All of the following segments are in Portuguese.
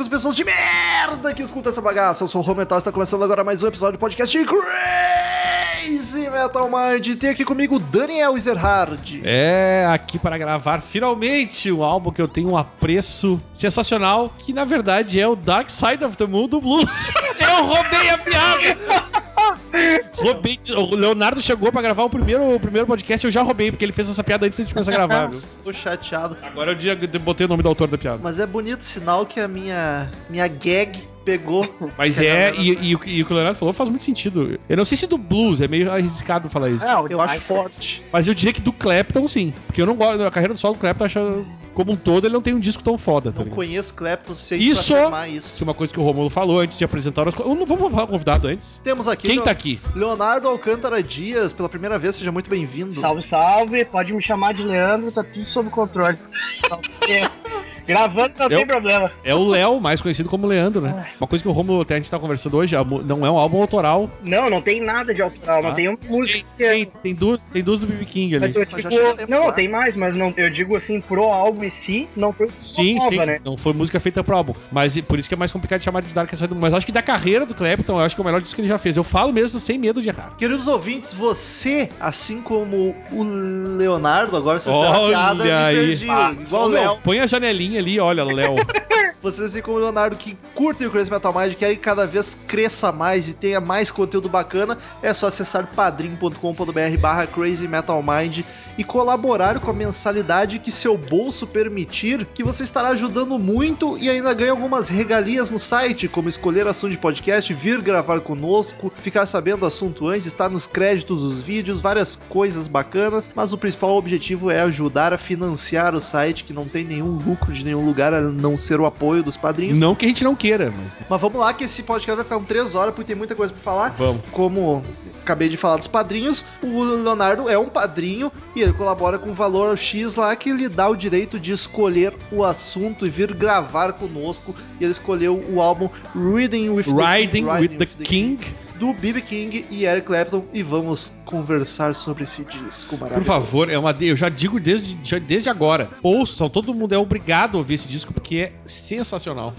góticos, pessoas de merda que escutam essa bagaça. Eu sou o Rometal e está começando agora mais um episódio do podcast Crazy Metal Mind. Tem aqui comigo Daniel Ezerhard. É, aqui para gravar finalmente um álbum que eu tenho um apreço sensacional, que na verdade é o Dark Side of the Moon do Blues. eu roubei a piada! Roubei, o Leonardo chegou pra gravar o primeiro, o primeiro podcast, eu já roubei, porque ele fez essa piada antes de a gente começar a gravar. viu? Tô chateado. Agora o dia que eu botei o nome do autor da piada. Mas é bonito sinal que a minha, minha gag pegou. Mas Que é, e, e, o- e o que o Leonardo falou faz muito sentido. Eu não sei se do blues, é meio arriscado falar isso. Não, Eu acho forte. Mas eu diria que do Clapton, sim. Porque eu não gosto. A carreira do solo do Clapton, acho, como um todo, ele não tem um disco tão foda. Tá Não conheço Clapton suficiente Isso- pra afirmar Isso isso. é uma coisa que o Romulo falou antes de apresentar coisas. Não vamos falar o convidado antes. Temos aqui Quem Leo- tá aqui? Leonardo Alcântara Dias, pela primeira vez, seja muito bem-vindo. Salve, salve. Pode me chamar de Leandro, tá tudo sob controle. Gravando não Eu- tem problema. É o Léo, mais conhecido como Leandro, né? Uma coisa que o Romulo até a gente tá conversando hoje, não é um álbum autoral. Não, não tem nada de autoral, não Ah. tem uma música. Tem, tem duas, tem duas do BB King ali. Mas eu Mas digo, não, lá. tem mais, mas não, eu digo assim, pro álbum em si, não foi Sim, nova, sim. né? Não foi música feita pro álbum. Mas por isso que é mais complicado de chamar de Dark Side. Mas acho que da carreira do Clapton, eu acho que é o melhor disco que ele já fez. Eu falo mesmo sem medo de errar. Queridos ouvintes, você, assim como o Leonardo, agora você Olha me aí. perdi. Ah, igual o Léo. Põe a janelinha ali, olha, Léo. Vocês, assim como o Leonardo, que curtem o Crazy Metal Mind, querem que cada vez cresça mais e tenha mais conteúdo bacana, é só acessar padrim.com.br barra Crazy Metal Mind e colaborar com a mensalidade que seu bolso permitir, que você estará ajudando muito e ainda ganha algumas regalias no site, como escolher assunto de podcast, vir gravar conosco, ficar sabendo do assunto antes, estar nos créditos dos vídeos, várias coisas bacanas, mas o principal objetivo é ajudar a financiar o site, que não tem nenhum lucro de nenhum lugar a não ser o apoio dos padrinhos. não que a gente não queira, mas. Mas vamos lá, que esse podcast vai ficar com 3 horas, porque tem muita coisa pra falar. Vamos. Como acabei de falar dos padrinhos, o Leonardo é um padrinho e ele colabora com um valor X lá que lhe dá o direito de escolher o assunto e vir gravar conosco. E ele escolheu o álbum Reading with the Riding King, with the King. Do B.B. King e Eric Clapton e vamos conversar sobre esse disco Por maravilhoso. favor, é uma, eu já digo desde, já- desde agora. Ouçam, todo mundo é obrigado a ouvir esse disco porque é sensacional.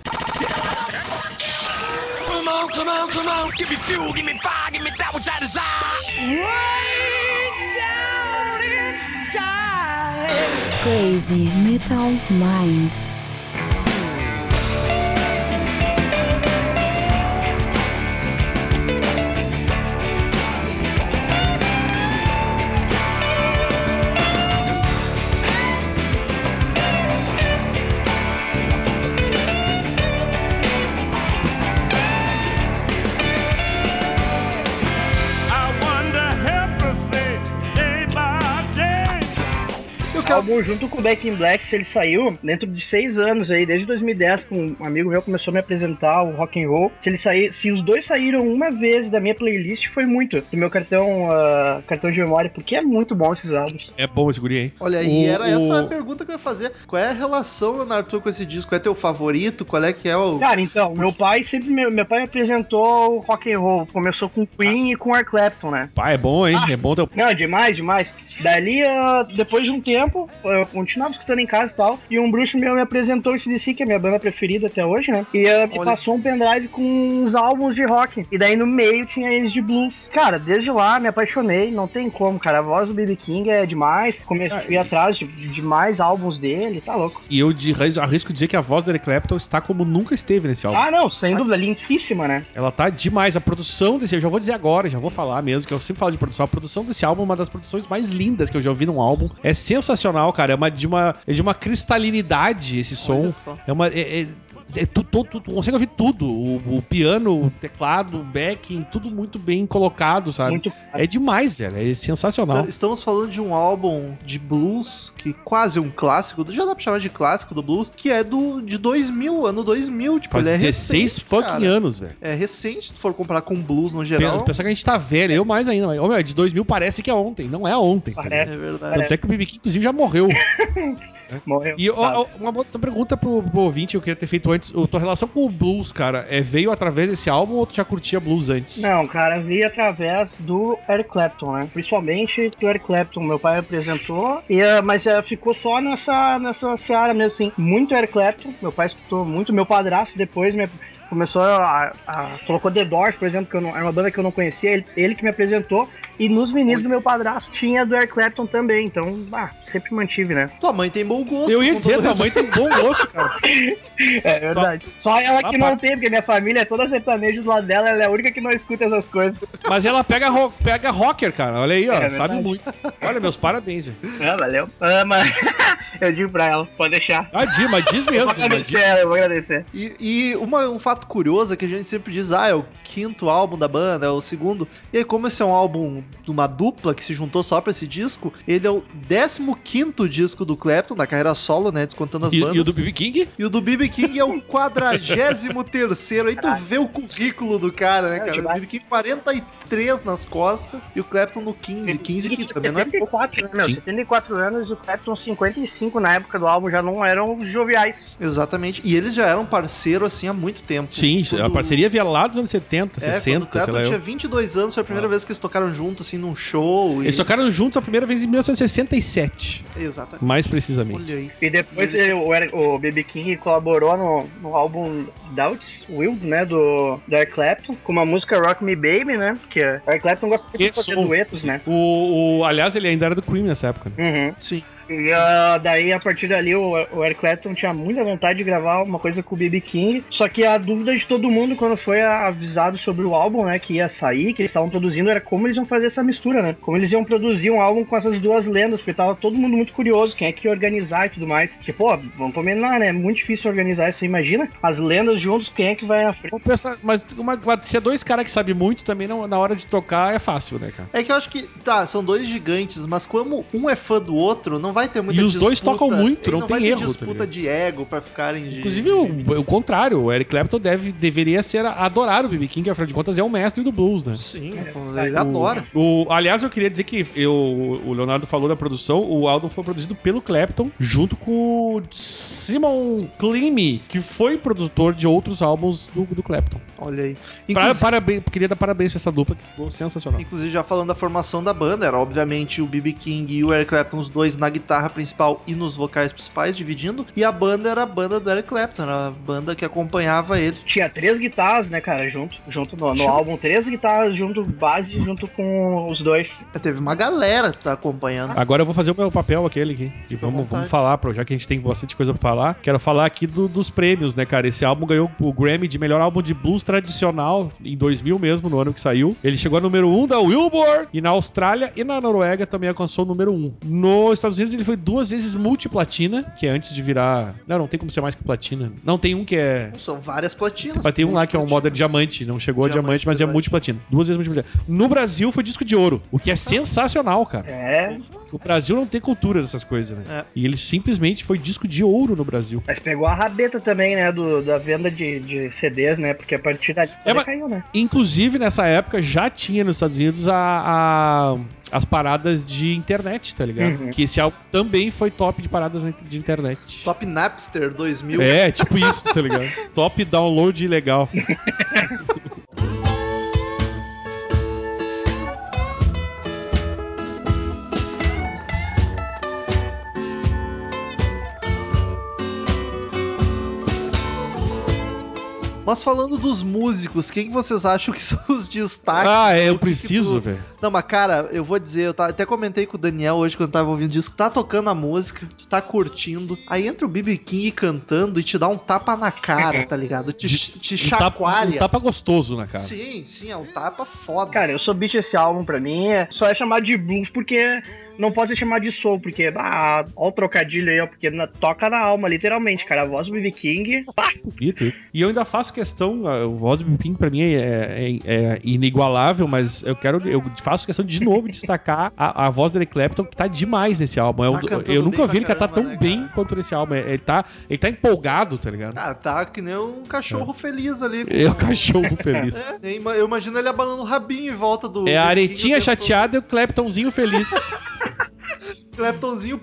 Come on, come on, come on. Give me fuel, give me fire, give me that which I desire. Way down inside. Crazy Metal Mind. Eu O quero álbum junto com o Back in Black, ele saiu dentro de seis anos aí, desde 2010, com um amigo meu começou a me apresentar o rock and roll. Se ele sair, se os dois saíram uma vez da minha playlist, foi muito do meu cartão, ah, cartão de memória, porque é muito bom esses álbuns. É bom esse guri, hein? Olha aí, O- era essa a o- pergunta que eu ia fazer. Qual é a relação, tua com esse disco? É teu favorito? Qual é que é o. Cara, então, meu pai sempre me, meu pai me apresentou o rock and roll. Começou com Queen e com Eric Clapton, né? Pá, é bom, hein? Ah. É bom teu. Não, demais, demais. Dali, ah, depois de um tempo, eu continuava escutando em casa e tal. E um bruxo meu me apresentou o CDC, que é a minha banda preferida até hoje, né? E ah, me Olha. passou um pendrive com uns álbuns de rock. E daí no meio tinha eles de blues. Cara, desde lá me apaixonei. Não tem como, cara. A voz do BB King é demais. Comecei a ir atrás de, de mais álbuns dele. Tá louco. E eu de, arrisco dizer que a voz do Eric Clapton está como nunca esteve nesse álbum. Ah, não, sem dúvida, limpíssima, né? Ela tá demais. A produção desse, eu já vou dizer agora, já vou falar mesmo, que eu sempre falo de produção. A produção desse álbum é uma das produções mais lindas que eu já ouvi num álbum. É sensacional, cara. É uma de uma, é de uma cristalinidade esse som. É uma. É, é, é tu, tu, tu- tu consegue ouvir tudo. O, o piano, o teclado, o backing, tudo muito bem colocado, sabe? Muito. É demais, velho. É sensacional. Estamos falando de um álbum de blues, que quase um clássico, já dá pra chamar de clássico do blues, que é do de 2000, ano 2000, tipo, Faz ele é 16 recente, fucking cara. anos, velho. É recente, se tu for comparar com blues no geral. Pensar que a gente tá velho, eu mais ainda. Mas, ô, meu, de 2000 parece que é ontem, não é ontem. tá Parece. É verdade. Parece. Tanto é que o BB King, inclusive, já morreu. Morreu. E ó, uma outra pergunta pro, pro ouvinte eu queria ter feito antes. O, tua relação com o blues, cara, é, veio através desse álbum ou tu já curtia blues antes? Não, cara, vi através do Eric Clapton, né? Principalmente do Eric Clapton. Meu pai apresentou, e, eh, mas eh, ficou só nessa, nessa seara mesmo, assim. Muito Eric Clapton. Meu pai escutou muito. Meu padrasto depois me começou a, a- colocou The Doors, por exemplo, que eu não, era uma banda que eu não conhecia, ele, ele que me apresentou. E nos meninos do meu padrasto tinha do Eric Clapton também. Então, ah, sempre mantive, né? Tua mãe tem bom gosto. Eu ia dizer, tua mãe tem bom gosto, cara. É verdade. Só ela que não tem, porque minha família é toda sertaneja do lado dela, ela é a única que não escuta essas coisas. Mas ela pega, ro- pega rocker, cara. Olha aí, ó. É sabe muito. Olha, meus parabéns, velho. Ah, valeu. Ah, mas eu digo pra ela, pode deixar. Ah, diz, mas diz Eu mesmo. vou mas agradecer diz. ela, eu vou agradecer. E, e uma- um fato curioso é que a gente sempre diz, ah, é o quinto álbum da banda, é o segundo. E aí, como esse é um álbum de uma dupla que se juntou só pra esse disco, ele é o 15 quinto disco do Clapton, da carreira solo, né? Descontando as E, bandas. e o do BB King? E o do BB King é o 43 Aí tu vê o currículo do cara, né, É, cara? O demais. BB King 43 nas costas e o Clapton no 15. 15 que também não é. 74, né, meu? Sim. 74 anos e o Clapton 55 na época do álbum já não eram joviais. Exatamente. E eles já eram parceiro assim há muito tempo. Sim, Quando- a parceria via lá dos anos 70, É, quando o 60, sei Clapton lá. tinha Eu. 22 anos, foi a primeira vez que eles tocaram junto, assim, num show. E... Eles tocaram juntos a primeira vez em 1967, Exatamente. mais precisamente. Olha aí. E depois E ele- o, o BB King colaborou no, no álbum Doubts Wild, né, do, do Eric Clapton, com uma música Rock Me Baby, né, porque o Eric Clapton gosta de fazer duetos, né. O, o- aliás, ele ainda era do Cream nessa época. né? Uhum. Sim. E ah, daí, a partir dali, o, o Eric Clapton tinha muita vontade de gravar uma coisa com o BB King. Só que a dúvida de todo mundo, quando foi avisado sobre o álbum, né, que ia sair, que eles estavam produzindo, era como eles iam fazer essa mistura, né? Como eles iam produzir um álbum com essas duas lendas, porque tava todo mundo muito curioso, quem é que ia organizar e tudo mais. Porque, pô, vamos combinar, né? É muito difícil organizar isso. Imagina as lendas juntos, quem é que vai na frente? Pensar, mas uma, se é dois caras que sabem muito, também não- na hora de tocar é fácil, né, cara? É que eu acho que, tá, são dois gigantes, mas como um é fã do outro, não vai ter muita E os dois tocam muito, e não tem vai ter erro, tá disputa ligado? de ego pra ficarem de... Inclusive, o, o contrário, o Eric Clapton deve, deveria ser adorar o BB King, afinal de contas é o mestre do blues, né? Sim, É, ele adora. O, aliás, eu queria dizer que eu, o Leonardo falou da produção, o álbum foi produzido pelo Clapton, junto com o Simon Clemmy, que foi produtor de outros álbuns do, do Clapton. Olha aí. Pra- Inclusive, parabéns, queria dar parabéns pra essa dupla, que ficou sensacional. inclusive, já falando da formação da banda, era obviamente o BB King e o Eric Clapton, os dois na guitarra principal e nos vocais principais, dividindo. E a banda era a banda do Eric Clapton, era a banda que acompanhava ele. Tinha três guitarras, né, cara, junto, junto no, no álbum. Três guitarras junto, base, junto com os dois. Teve uma galera que tá acompanhando. Agora eu vou fazer o meu papel aquele aqui. E vamos, vamos falar, pro- já que a gente tem bastante coisa pra falar. Quero falar aqui do- dos prêmios, né, cara? Esse álbum ganhou o Grammy de melhor álbum de blues tradicional em 2000 mesmo, no ano que saiu. Ele chegou a número 1 da Billboard e na Austrália e na Noruega também alcançou o número 1. Nos Estados Unidos ele foi duas vezes multiplatina, que é antes de virar. Não, não tem como ser mais que platina. Não, tem um que é. São várias platinas. Mas tem um lá que é um modern diamante, não chegou a Diamante, diamante, mas é verdade. multiplatina. Duas vezes multiplatina. No Brasil foi disco de ouro, o que é sensacional, cara. É, O Brasil não tem cultura dessas coisas, né? É. E ele simplesmente foi disco de ouro no Brasil. mas pegou a rabeta também, né, do, da venda de, de CDs, né, porque a partir da É, caiu, né. Inclusive, nessa época, já tinha nos Estados Unidos a, a- as paradas de internet, tá ligado? Uhum. Que esse álbum também foi top de paradas de internet. Top Napster 2000. É, tipo isso, tá ligado? top download ilegal. Mas falando dos músicos, quem que vocês acham que são os destaques? Ah, é, eu O preciso, tu- velho. Não, mas cara, eu vou dizer, eu até comentei com o Daniel hoje quando eu tava ouvindo disco, tá tocando a música, tu tá curtindo, aí entra o BB King cantando e te dá um tapa na cara, tá ligado? Te, De- te Um tapa, chacoalha. um tapa gostoso na cara. Sim, sim, é um tapa foda. Cara, eu sou bicho esse álbum pra mim, é, só é chamado de blues porque não pode ser chamado de soul, porque, ah, ó o trocadilho aí, ó, porque na- toca na alma, literalmente, cara, a voz do BB King, pá, E, eu ainda faço questão, a- o voz do Big Ping pra mim é, é- é inigualável, mas eu quero, eu faço questão de, de novo destacar a, a voz do Eric Clapton, que tá demais nesse álbum. Eu, Tá eu nunca vi ele pra cantar tão caramba, né, bem cara? quanto nesse álbum. Ele tá, ele tá empolgado, tá ligado? Cara, tá que nem um cachorro feliz ali. É o cachorro feliz. É, eu imagino ele abanando o rabinho em volta do. É a BB King aretinha chateada e o Claptonzinho feliz. todo. Claptonzinho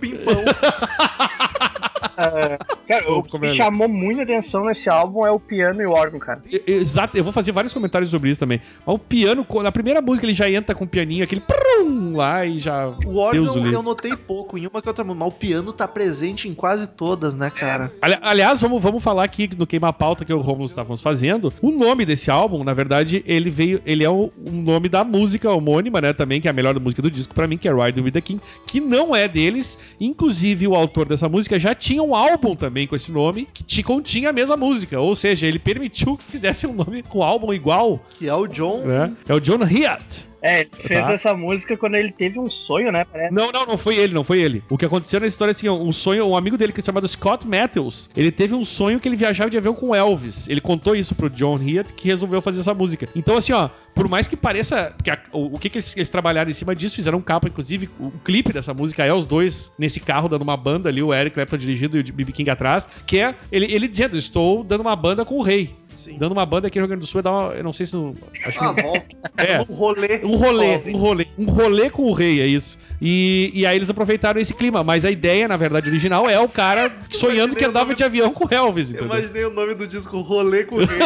pimpão. Cara, o que me chamou muita atenção nesse álbum é o piano e o órgão, cara. Exato, eu vou fazer vários comentários sobre isso também. Mas o piano, na primeira música, ele já entra com o pianinho, aquele prum lá e já. O órgão Deus eu notei pouco em uma que outra, mas o piano tá presente em quase todas, né, cara? Ali- aliás, vamos, vamos falar aqui no Queima Pauta que o Romulo estávamos fazendo. O nome desse álbum, na verdade, ele veio. Ele é o, o nome da música homônima, né? Também, que é a melhor música do disco pra mim, que é Ride with the King, que não é deles. Inclusive, o autor dessa música já tinha um álbum também com esse nome, que te continha a mesma música. Ou seja, ele permitiu que fizesse um nome com álbum igual, Que é o John. né? É o John Hiatt. É, ele fez Tá. essa música quando ele teve um sonho, né? Parece. Não, não, não foi ele, não foi ele. O que aconteceu na história é assim, um sonho, um amigo dele que é chamado Scott Matthews, ele teve um sonho que ele viajava de avião com Elvis. Ele contou isso pro John Hiatt, que resolveu fazer essa música. Então, assim, ó, por mais que pareça. Que a- o, o que, que eles, eles trabalharam em cima disso, fizeram um capa, inclusive, o, o clipe dessa música é os dois nesse carro dando uma banda ali, o Eric Clapton dirigindo e o BB King atrás, que é ele, ele dizendo: Estou dando uma banda com o rei. Sim. Dando uma banda aqui no Rio Grande do Sul é dar uma. Eu não sei se. não- Acho que. Ah, volta. É. Um rolê. Um rolê, um rolê. Um rolê com o rei, é isso. E, e aí eles aproveitaram esse clima. Mas a ideia, na verdade, original é o cara sonhando que andava de avião com o Elvis, Eu entendeu? imaginei o nome do disco Rolê com o Rei.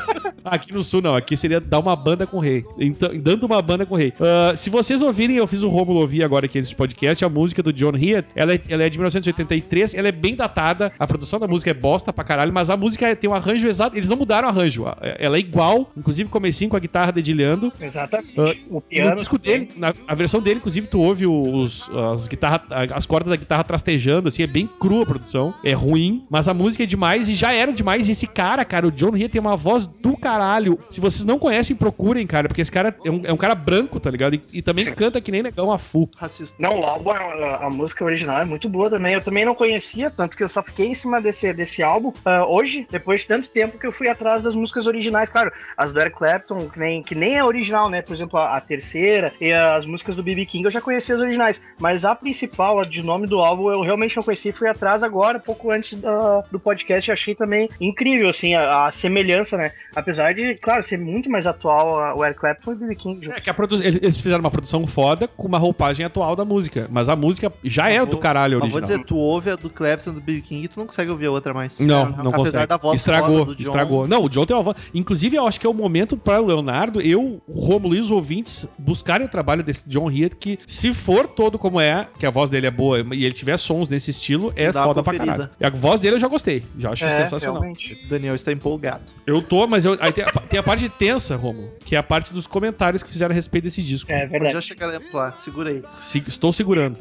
Aqui no sul, não. Aqui seria dar uma banda com o rei. Então, dando uma banda com o rei. Ah, se vocês ouvirem, eu fiz o Romulo ouvir agora aqui nesse podcast, a música do John Hiatt, ela é, ela é de 1983, ela é bem datada, a produção da música é bosta pra caralho, mas a música tem um arranjo exato, eles não mudaram o arranjo, ela é igual, inclusive comecinho com a guitarra dedilhando, Exatamente. Ah, o piano. no disco dele, na a versão dele, inclusive, tu ouve os, as, guitarra, as cordas da guitarra trastejando, assim, é bem crua a produção. É ruim, mas a música é demais e já era demais. E esse cara, cara, o John Hiatt tem uma voz do caralho. Se vocês não conhecem, procurem, cara, porque esse cara é um, é um cara branco, tá ligado? E, e também canta que nem negão a full. Racista. Não, o álbum, a, a música original é muito boa também. Eu também não conhecia, tanto que eu só fiquei em cima desse, desse álbum ah, hoje, depois de tanto tempo que eu fui atrás das músicas originais. Claro, as do Eric Clapton, que nem, que nem é original, né? Por exemplo, a, a terceira e as músicas do B.B. King eu já conhecia as originais. Mas a principal, a de nome do álbum, eu realmente não conhecia. Fui atrás agora, pouco antes da- do podcast. e Achei também incrível, assim, a, a semelhança, né? Apesar de, claro, ser muito mais atual a- o Eric Clapton e o B.B. King. junto. É que a produ- eles fizeram uma produção foda com uma roupagem atual da música. Mas a música já é do caralho Mas original. vou dizer, tu ouve a do Clapton do B.B. King e tu não consegue ouvir a outra mais. Não, É, não Apesar consegue. da voz estragou, foda do John. estragou. Não, o John tem uma voz. Inclusive, eu acho que é o momento para o Leonardo, eu, o Romulo e os ouvintes buscarem o trabalho desse John Hiatt, que se for todo como é, que a voz dele é boa e ele tiver sons nesse estilo, é foda pra caralho. E a voz dele eu já gostei, já acho É, sensacional. realmente. Daniel está empolgado. Eu tô, mas eu, aí tem, a, tem a parte tensa, Romulo, que é a parte dos comentários que fizeram a respeito desse disco. É verdade. já chegaremos lá, segura aí. Se- estou segurando.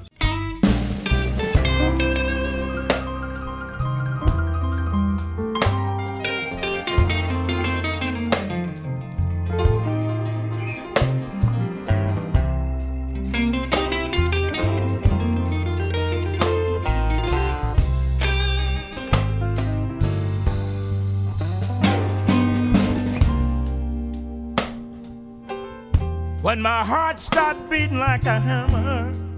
Heart starts beating like a hammer.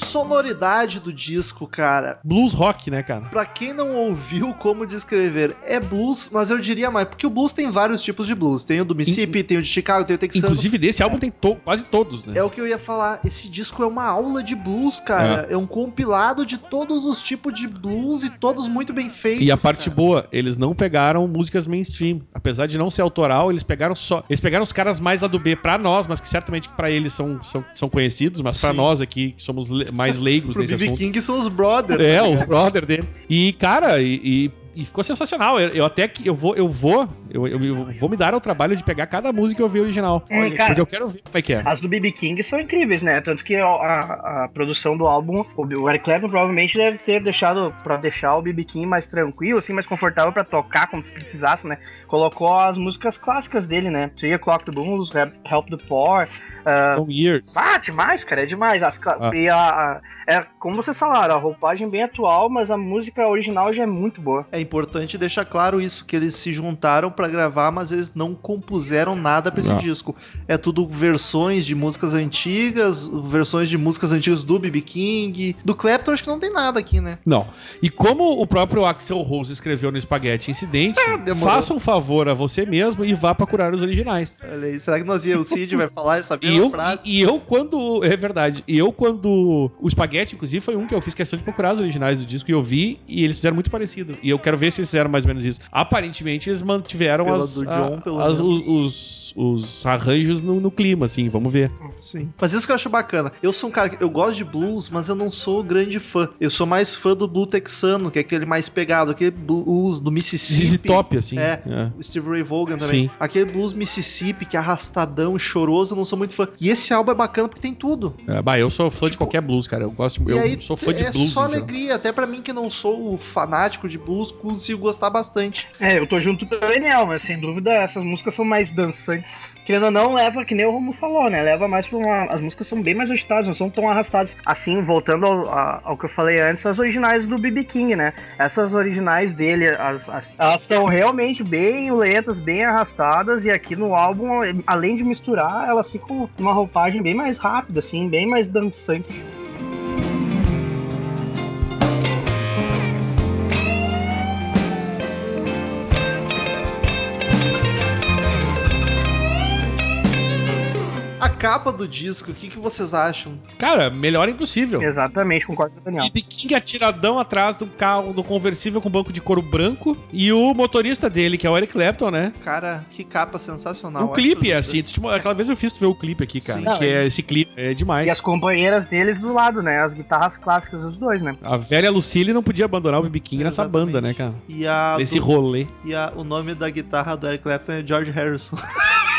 Sonoridade do disco, cara. Blues rock, né, cara? Pra quem não ouviu como descrever, é blues, mas eu diria mais, porque o blues tem vários tipos de blues. Tem o do Mississippi, tem o de Chicago, tem o texano. Inclusive, desse álbum tem to- quase todos, né? É o que eu ia falar. Esse disco é uma aula de blues, cara. É, um compilado de todos os tipos de blues e todos muito bem feitos. E a parte cara. boa, eles não pegaram músicas mainstream. Apesar de não ser autoral, eles pegaram só. Eles pegaram os caras mais lá do B pra nós, mas que certamente pra eles são, são, são conhecidos, mas pra Sim. nós aqui, que somos le- mais leigos nesse BB assunto. King são os brothers. É, tá os ligado? brother dele. E, cara, e, e- e ficou sensacional. Eu, eu até que eu vou, eu vou, eu, eu- eu vou me dar ao trabalho de pegar cada música e ouvir original. Hum, cara, porque eu quero ver como é que é. As do BB King são incríveis, né? Tanto que a, a- a produção do álbum, o o Eric Clapton provavelmente deve ter deixado pra deixar o BB King mais tranquilo, assim, mais confortável pra tocar como se precisasse, né? Colocou as músicas clássicas dele, né? Three O'Clock the Blues, Help the Poor. ah, São years. ah, demais, cara, é demais. As, Ah. E a, a- é, como vocês falaram, a roupagem bem atual, mas a música original já é muito boa. É importante deixar claro isso, que eles se juntaram pra gravar, mas eles não compuseram nada pra esse disco. É tudo versões de músicas antigas, versões de músicas antigas do B.B. King. Do Clapton acho que não tem nada aqui, né? Não. E como o próprio Axel Rose escreveu no Spaghetti Incidente, demorou. faça um favor a você mesmo e vá procurar os originais. Olha aí, será que nós ia, o Cid vai falar essa E mesma eu, frase? e, e eu, quando. É verdade. E eu, quando. O Spaghetti, inclusive, foi um que eu fiz questão de procurar os originais do disco e eu vi e eles fizeram muito parecido. E eu quero ver se eles fizeram mais ou menos isso. Aparentemente, eles mantiveram Pela as, John, pelo as- os, os, os arranjos no, no clima, assim. Vamos ver. Sim. Mas isso que eu acho bacana. Eu sou um cara que eu gosto de blues, mas eu não sou grande fã. Eu sou mais fã do blues texano, que é aquele mais pegado, aquele blues do Mississippi. Top, assim. É. É. O Steve Ray Vaughan também. Sim. Aquele blues Mississippi que é arrastadão, choroso, eu não sou muito fã. E esse álbum é bacana porque tem tudo. É, bah, eu sou fã de Tipo, qualquer blues, cara. Eu gosto. Eu aí sou fã de é blues. só em geral. alegria, até pra mim que não sou fanático de blues, consigo gostar bastante. É, eu tô junto com o Daniel, mas sem dúvida essas músicas são mais dançantes. Querendo ou não, leva, que nem o Romulo falou, né? Leva mais pra uma. As músicas são bem mais agitadas, não são tão arrastadas. Assim, voltando ao, ao que eu falei antes, as originais do BB King, né? Essas originais dele, as, as- elas são realmente bem lentas, bem arrastadas, e aqui no álbum, além de misturar, elas ficam uma roupagem bem mais rápida, assim, bem mais dançante. Capa do disco, o que, que vocês acham? Cara, melhor impossível. Exatamente, concordo com o Daniel. BB King atiradão atrás do carro do conversível com banco de couro branco e o motorista dele, que é o Eric Clapton, né? Cara, que capa sensacional. o clipe é assim, tu aquela vez eu fiz tu ver o clipe aqui, cara. Sim. que é esse clipe, é demais. E as companheiras deles do lado, né? As guitarras clássicas dos dois, né? A velha Lucille não podia abandonar o BB King nessa Exatamente. banda, né, cara? E, a Nesse do- rolê. e a- o nome da guitarra do Eric Clapton é George Harrison.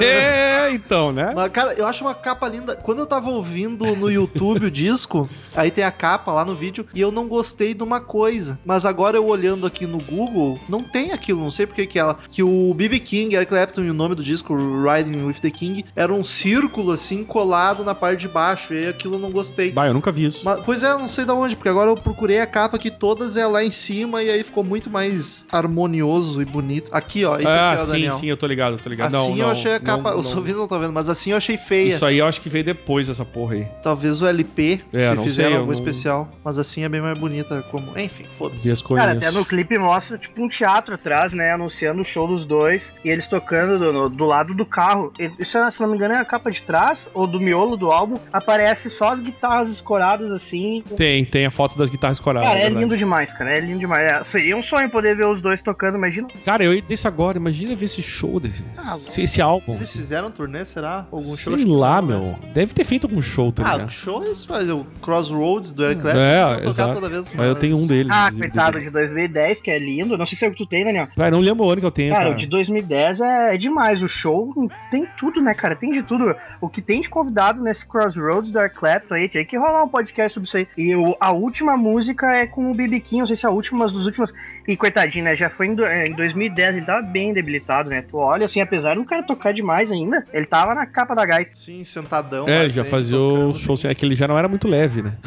É, então, né? Mas, cara, eu acho uma capa linda. Quando eu tava ouvindo no YouTube o disco, aí tem a capa lá no vídeo, e eu não gostei de uma coisa. Mas agora eu olhando aqui no Google, não tem aquilo, não sei porque que ela. Que o BB King, Eric Clapton e o nome do disco, Riding with the King, era um círculo assim colado na parte de baixo. E aí aquilo eu não gostei. Bah, eu nunca vi isso. Mas, pois é, não sei da onde, porque agora eu procurei a capa que todas é lá em cima e aí ficou muito mais harmonioso e bonito. Aqui, ó, isso ah, aqui é o sim, Daniel. sim, eu tô ligado, eu tô ligado. Assim não, não, achei a capa. não, os não. ouvintes não estão vendo, mas assim eu achei feia. Isso aí eu acho que veio depois dessa porra aí. Talvez o LP, É, se não fizeram sei, não- especial. Mas assim é bem mais bonita. como Enfim, foda-se. Cara, coisas. até no clipe mostra tipo um teatro atrás, né? Anunciando o show dos dois e eles tocando do, do lado do carro. Isso, se não me engano, é a capa de trás ou do miolo do álbum. Aparece só as guitarras escoradas assim. Tem, tem a foto das guitarras coradas. Cara, é verdade. lindo demais, cara. É lindo demais. É, seria um sonho poder ver os dois tocando, imagina. Cara, eu ia dizer isso agora. Imagina ver esse show desse. Ah, esse álbum. Eles fizeram turnê, será? Algum show? Sei Acho que lá, não, né? meu. Deve ter feito algum show, Ah, ligado? show é isso, mas o Crossroads do Eric Clapton. É, exato. toda vez, Mas eu tenho um deles. Ah, coitado de 2010, que é lindo. Não sei se é o que tu tem, Daniel. Cara, não lembro o ano que eu tenho, Cara, cara. o de 2010 é, é demais. O show tem tudo, né, cara? Tem de tudo. O que tem de convidado nesse Crossroads do Eric Clapton aí, tem que rolar um podcast sobre isso aí. E o- a última música é com o BB King, não sei se é a última, mas dos últimos. E coitadinho, né? Já foi em, do- é, em 2010, ele tava bem debilitado, né? Tu olha assim, apesar do cara tocar demais ainda, ele tava na capa da gaita. Sim, sentadão. É, já fazia tocando. o show sem. É que ele já não era muito leve, né?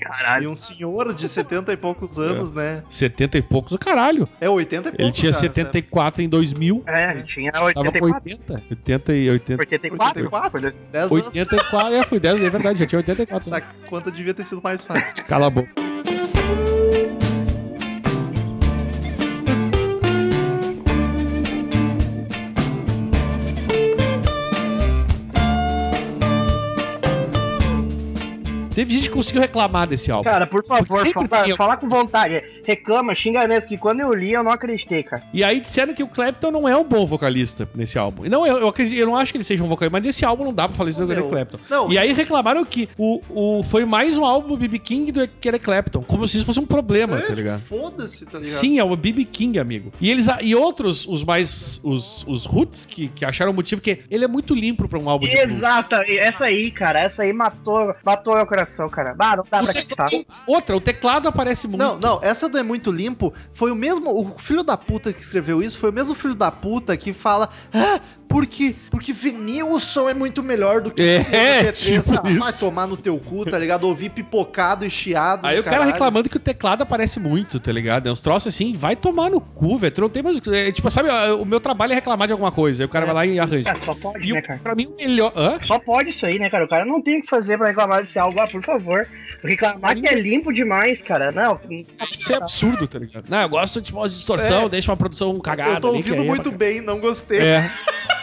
Caralho. E um senhor de 70 e poucos anos, né? 70 e poucos, caralho. É 80 e poucos. Ele tinha já, 74 em 2000. É, ele tinha Tava com 84. 80. 80 e 80. 84? 84? Foi dois- 10 anos. 84, é, foi 10, é verdade, já tinha 84. Essa conta devia ter sido mais fácil. Cala a boca. Teve gente que conseguiu reclamar desse álbum. Cara, por favor, fala, tem- fala com vontade. Reclama, xinga mesmo, que quando eu li eu não acreditei, cara. E aí disseram que o Clapton não é um bom vocalista nesse álbum. Não, eu, eu, acredito, eu não acho que ele seja um vocalista, mas nesse álbum não dá pra falar isso do Meu, Eric Clapton. Não, E aí reclamaram que o, o, foi mais um álbum do BB King do que Eric Clapton. Como se isso fosse um problema, é, tá ligado? Foda-se, tá ligado? Sim, é o BB King, amigo. E eles e outros, os mais. Os, os roots, que, que acharam o motivo que ele é muito limpo pra um álbum de blues. Exata, essa aí, cara, essa aí matou, matou meu coração, cara. Ah, não dá pra O acreditar. teclado- Outra, o teclado aparece muito. Não, não, essa do É Muito Limpo foi o mesmo. O filho da puta que escreveu isso foi o mesmo filho da puta que fala: Ah, porque, porque vinil o som é muito melhor do que É, CD, tipo Ah, vai tomar no teu cu, tá ligado? Ouvir pipocado e chiado. Aí o cara reclamando que o teclado aparece muito, tá ligado? É uns troços assim, vai tomar no cu, velho. Tu não tem mais. é, tipo, sabe, o meu trabalho é reclamar de alguma coisa. Aí o cara vai lá e arranja. Ah, só pode, E né, cara? pra mim, o melhor. Hã? Só pode isso aí, né, cara? O cara não tem o que fazer pra reclamar desse álbum. Ah, por favor. Reclamar que é limpo demais, cara. Não, Isso é absurdo, tá ligado? Não, eu gosto de uma distorção, É. deixa uma produção cagada. Eu tô ouvindo é muito bem, não gostei. É.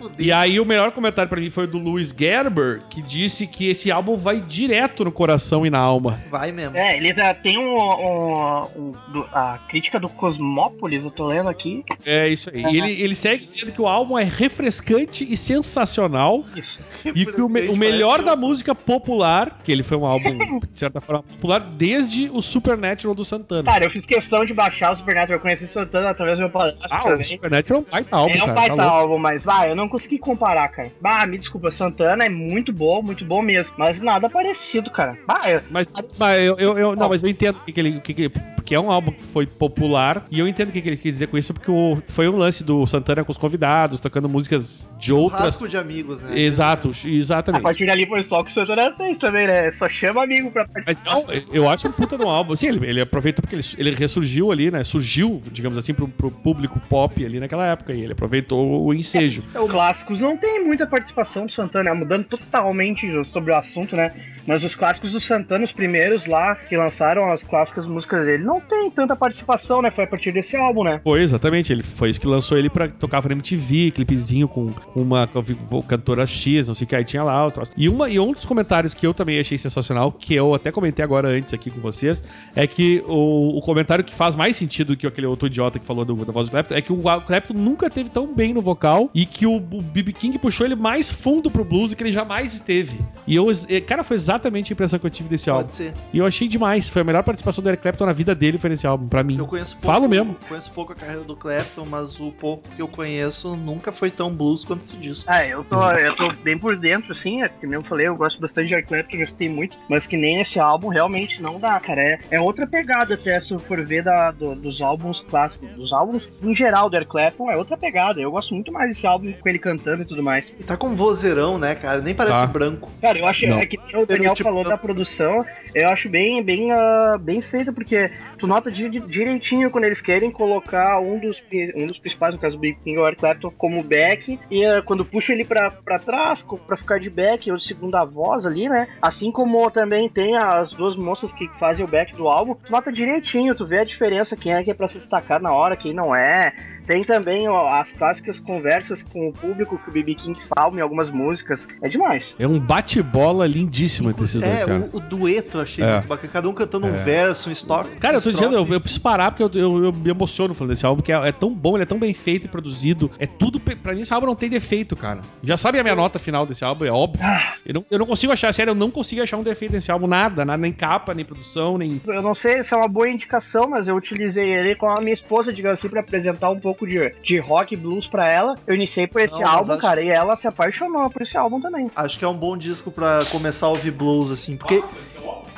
Fuder. E aí o melhor comentário pra mim foi o do Louis Gerber, que disse que esse álbum vai direto no coração e na alma. Vai mesmo. É, ele já tem um, um- um- do- a crítica do Cosmópolis, eu tô lendo aqui. É isso aí. E ele, ele segue dizendo que o álbum é refrescante e sensacional. Isso. E que o, me- o melhor da música popular, que ele foi um álbum, de certa forma, popular, desde o Supernatural do Santana. Cara, eu fiz questão de baixar o Supernatural, eu conheci Santana através do meu padrasto Ah, o também. Supernatural é um baita álbum, é um cara. baita tá álbum, mas vai, eu não consegui comparar, cara. Bah, me desculpa, Santana é muito bom, muito bom mesmo. Mas nada parecido, cara. Bah, eu- Mas, mas eu, eu- eu- não, mas eu entendo o que, que ele. o Que, que, porque é um álbum que foi popular. E eu entendo o que, que ele quis dizer com isso, porque o- foi um lance do Santana com os convidados, tocando músicas de outras. Rasco de amigos, né? Exato, a exatamente. partir dali foi só o que o Santana fez também, né? Só chama amigo pra Mas participar. não, eu acho um puta no álbum. Sim, ele, ele aproveitou porque ele, ele ressurgiu ali, né? Surgiu, digamos assim, pro, pro público pop ali naquela época. E ele aproveitou o ensejo. Os clássicos não tem muita participação do Santana, mudando totalmente sobre o assunto, né? Mas os clássicos do Santana, os primeiros lá, que lançaram as clássicas músicas dele, não tem tanta participação, né? Foi a partir desse álbum, né? Foi, exatamente. Ele foi isso que lançou ele pra tocar na MTV, clipezinho com uma cantora X, não sei o que, aí tinha lá os troços. E, uma, e um dos comentários que eu também achei sensacional, que eu até comentei agora antes aqui com vocês, é que o, o comentário que faz mais sentido que aquele outro idiota que falou do, da voz do Clapton é que o Clapton nunca teve tão bem no vocal e que o B.B. King puxou ele mais fundo pro blues do que ele jamais esteve. E eu, eh, cara, foi exatamente a impressão que eu tive desse álbum. Pode ser. E eu achei demais. Foi a melhor participação do Eric Clapton na vida dele, foi nesse álbum, pra mim. Eu conheço pouco. Falo mesmo. Conheço pouco a carreira do Clapton, mas o pouco que eu conheço nunca foi tão blues quanto esse disco. Ah, eu tô, eu tô bem por dentro, assim, é, que nem eu falei, eu gosto bastante de Eric Clapton, gostei muito, mas que nem esse álbum realmente não dá, cara. É, é outra pegada até, se eu for ver da, do- dos álbuns clássicos, dos álbuns em geral do Eric Clapton, é outra pegada. Eu gosto muito mais desse álbum com ele cantando e tudo mais. E tá com um vozeirão, né, cara? Nem parece Tá. branco. Cara, eu acho é que o Daniel Tipo, falou da produção, eu acho bem, bem, ah, bem feita, porque tu nota di- di- direitinho quando eles querem colocar um dos, um dos principais, no caso do Big King ou Eric Clapton, como back, e ah, quando puxa ele pra, pra trás, pra ficar de back ou de segunda voz ali, né? Assim como também tem as duas moças que fazem o back do álbum, tu nota direitinho, tu vê a diferença, quem é que é pra se destacar na hora, quem não é. Tem também ó, as clássicas conversas com o público que o BB King fala em algumas músicas. É demais. É um bate-bola lindíssimo entre esses dois É, caras. o, o dueto eu achei É. muito bacana. Cada um cantando um verso, um estoque. Cara, eu tô dizendo, eu, eu preciso parar porque eu, eu- eu me emociono falando desse álbum, que é, é tão bom, ele é tão bem feito e produzido. É tudo. Pra mim, esse álbum não tem defeito, cara. Já sabe a minha nota final desse álbum, é óbvio. Ah. Eu não, eu não consigo achar, sério, eu não consigo achar um defeito nesse álbum, nada, nada, nem capa, nem produção, nem. Eu não sei se é uma boa indicação, mas eu utilizei ele com a minha esposa, digamos assim, pra apresentar um pouco de, de rock e blues pra ela. Eu iniciei por esse Não, álbum, acho- cara, e ela se apaixonou por esse álbum também. Acho que é um bom disco pra começar a ouvir blues, assim. Porque.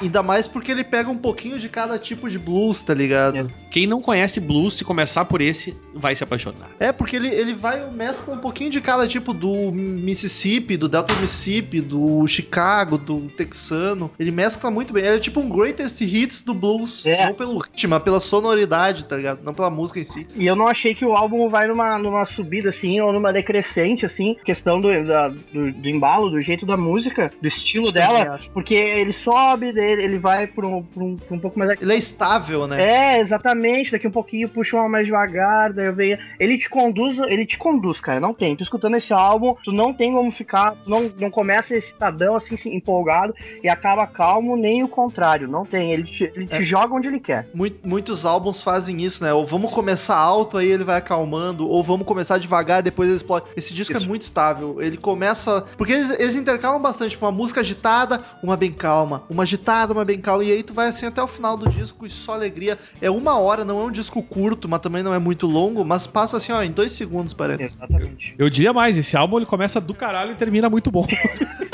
Ainda mais porque ele pega um pouquinho de cada tipo de blues, tá ligado? Quem não conhece blues, se começar por esse, vai se apaixonar. É, porque ele, ele vai, mescla um pouquinho de cada tipo do Mississippi, do Delta Mississippi, do Chicago, do texano. Ele mescla muito bem. Ele é tipo um greatest hits do blues. É. Não pelo ritmo, mas pela sonoridade, tá ligado? Não pela música em si. E eu não achei que o álbum vai numa, numa subida, assim, ou numa decrescente, assim, questão do, da- do, do embalo, do jeito da música, do estilo dela, porque ele sobe, ele, ele vai por um, por um, por um pouco mais Ele é estável, né? É, exatamente. Daqui um pouquinho puxa uma mais devagar, daí eu venho. Ele te conduz, ele te conduz, cara. Não tem. Tu escutando esse álbum, tu não tem como ficar, tu não, não começa excitadão, assim, se- empolgado e acaba calmo, nem o contrário. Não tem. Ele te, ele te É. joga onde ele quer. Mui- Muitos álbuns fazem isso, né? Ou vamos começar alto, aí ele vai acalmando, ou vamos começar devagar, depois ele explode. Esse disco Isso. é muito estável. Ele começa. Porque eles, eles intercalam bastante, tipo, uma música agitada, uma bem calma, uma agitada, uma bem calma. E aí tu vai assim até o final do disco e só alegria. É uma hora, não é um disco curto, mas também não é muito longo, mas passa assim, ó, em dois segundos, parece. Exatamente. Eu diria mais, esse álbum ele começa do caralho e termina muito bom.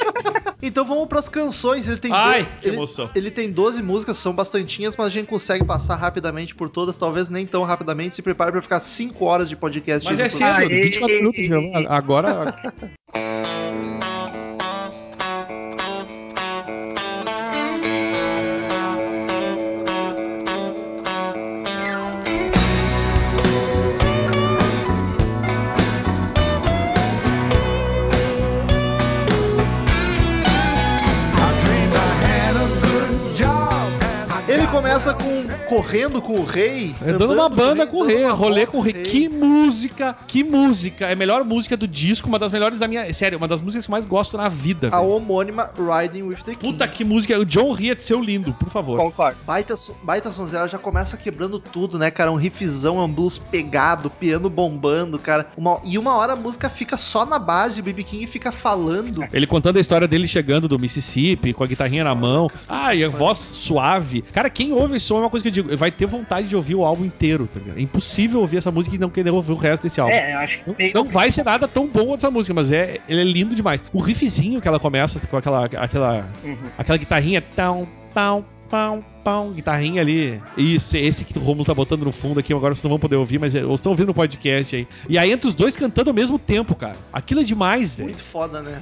Então vamos pras canções. Ele tem Ai, do- que ele, emoção. ele tem 12 músicas, são bastantinhas, mas a gente consegue passar rapidamente por todas, talvez nem tão rapidamente. Se prepare pra ficar 5 horas de podcast. Mas é cedo, e- 24 e- minutos. e- já. e- Agora. Começa com Correndo com o Rei. É dando uma banda com o rei, rolê com o rei. rei. Que música, que música. É a melhor música do disco, uma das melhores da minha. Sério, uma das músicas que eu mais gosto na vida. A velho. homônima Riding with the King. Puta que música. O John ria de seu lindo, por favor. Concordo. Baita, baita sonzeira já começa quebrando tudo, né, cara? Um riffzão, um blues pegado, piano bombando, cara. Uma- e uma hora a música fica só na base, o BB King fica falando. Ele contando a história dele chegando do Mississippi, com a guitarrinha na mão. Ah, e a voz suave. Cara, quem ouve esse som é uma coisa que eu digo, vai ter vontade de ouvir o álbum inteiro, tá ligado? É impossível ouvir essa música e não querer ouvir o resto desse álbum. É, eu acho que Não, não vai ser nada tão bom essa música, mas é, ele é lindo demais. O riffzinho que ela começa com aquela, aquela, Uhum. aquela guitarrinha tão, pão, pão, pão, guitarrinha ali. Isso, esse que o Romulo tá botando no fundo aqui, agora vocês não vão poder ouvir, mas é- vocês estão ouvindo no podcast aí. E aí entra os dois cantando ao mesmo tempo, cara. Aquilo é demais, velho. Muito foda, né?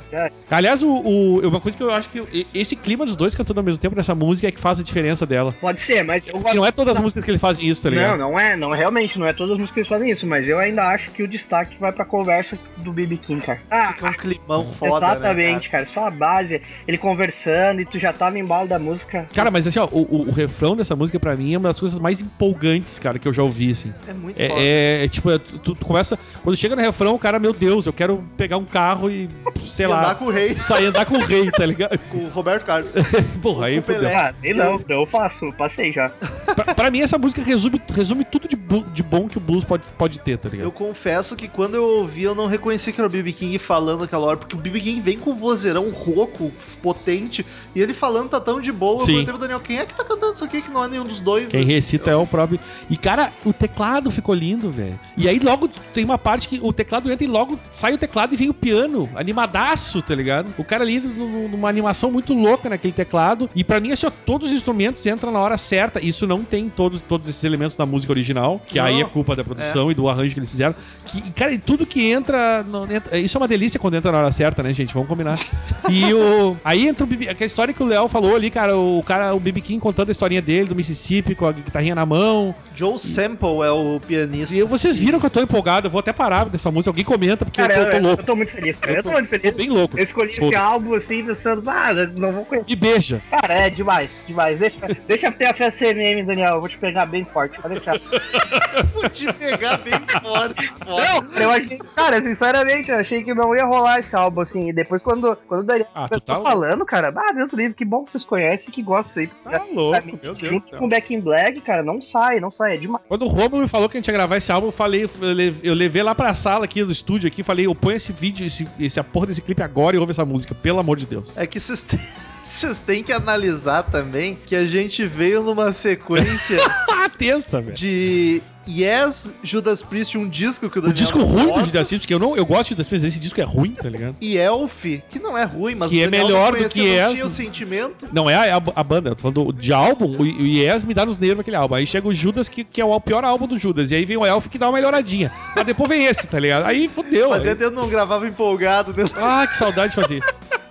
Aliás, o, o- uma coisa que eu acho que esse clima dos dois cantando ao mesmo tempo nessa música é que faz a diferença dela. Pode ser, mas eu E gosto. não é todas as músicas que ele faz isso, tá ligado? Não, não é, não, realmente, não é todas as músicas que eles fazem isso, mas eu ainda acho que o destaque vai pra conversa do BB King, cara. Ah, Fica um climão foda, exatamente, cara? Só a base, ele conversando e tu já tá no embalo da música. Cara, mas assim, ó, o, o- o refrão dessa música pra mim é uma das coisas mais empolgantes, cara, que eu já ouvi, assim. É muito foda. É, é, é tipo, é, tu, tu começa. Quando chega no refrão, o cara, meu Deus, eu quero pegar um carro e, sei E andar lá, com o Rei, sair andar com o rei, tá ligado? com o Roberto Carlos. Porra, aí. Pelé. Ah, nem não, eu faço, passei já. Pra, pra mim, essa música resume, resume tudo de, de bom que o blues pode, pode ter, tá ligado? Eu confesso que quando eu ouvi, eu não reconheci que era o BB King falando aquela hora, porque o BB King vem com um vozeirão rouco, potente, e ele falando tá tão de boa. Sim. Eu perguntei pro Daniel, quem é que tá cantando isso aqui que não é nenhum dos dois? Quem recita é o próprio. E, cara, o teclado ficou lindo, velho. E aí logo tem uma parte que o teclado entra e logo sai o teclado e vem o piano, animadaço, tá ligado? O cara ali num- numa animação muito louca naquele teclado. E pra mim, assim, ó, todos os instrumentos entram na hora certa. Isso não tem todos, todos esses elementos na música original, que aí é Não. culpa da produção e do arranjo que eles fizeram. Que, cara, e tudo que entra, não entra- Isso é uma delícia quando entra na hora certa, né, gente? Vamos combinar. E o. Aí entra o aquela história que o Léo falou ali, cara, o cara, o BB King contando a historinha dele do Mississippi com a guitarrinha na mão. Joe Sample é o pianista. E vocês viram que eu tô empolgado, eu vou até parar dessa música, alguém comenta, porque Cara, eu, eu, tô, eu tô louco. eu tô muito feliz, cara. Eu tô muito Tô feliz. bem louco. Eu escolhi esse álbum assim, pensando, ah, não vou conhecer. E beija. Cara, é demais, demais. Deixa, deixa eu ter a festa CMM, Daniel. Eu vou te pegar bem forte. Pode deixar. Vou te pegar bem forte. Não, eu achei, cara, sinceramente, eu achei que não ia rolar esse álbum, assim. E depois, quando, quando o Daniel Ah, tu tô tá falando, cara, ah, Deus do livre, que bom que vocês conhecem que gostam aí. Tá Pra louco, mim, meu Deus do junto céu. com Back in Black, cara, não sai, não sai, é demais. Quando o Romulo me falou que a gente ia gravar esse álbum, eu falei, eu le- eu levei lá pra sala aqui do estúdio aqui, falei, eu ponho esse vídeo, esse, esse a porra desse clipe agora e ouve essa música, pelo amor de Deus. É que vocês têm, vocês têm que analisar também que a gente veio numa sequência tensa, velho. de Yes, Judas Priest, um disco que o O Daniel disco não ruim do gosta, Judas Priest, porque eu, não, eu gosto de Judas Priest, esse disco é ruim, tá ligado? e Elf, que não é ruim, mas Que o é Daniel melhor não do conhecia, que não Yes. tinha o sentimento. Não é a, a banda, eu tô falando de álbum, o, o Yes me dá nos nervos aquele álbum. Aí chega o Judas, que, que é o pior álbum do Judas, e aí vem o Elf que dá uma melhoradinha. Mas depois vem esse, tá ligado? Aí fodeu. Fazia aí- que não gravava empolgado. Né? Ah, que saudade de fazer.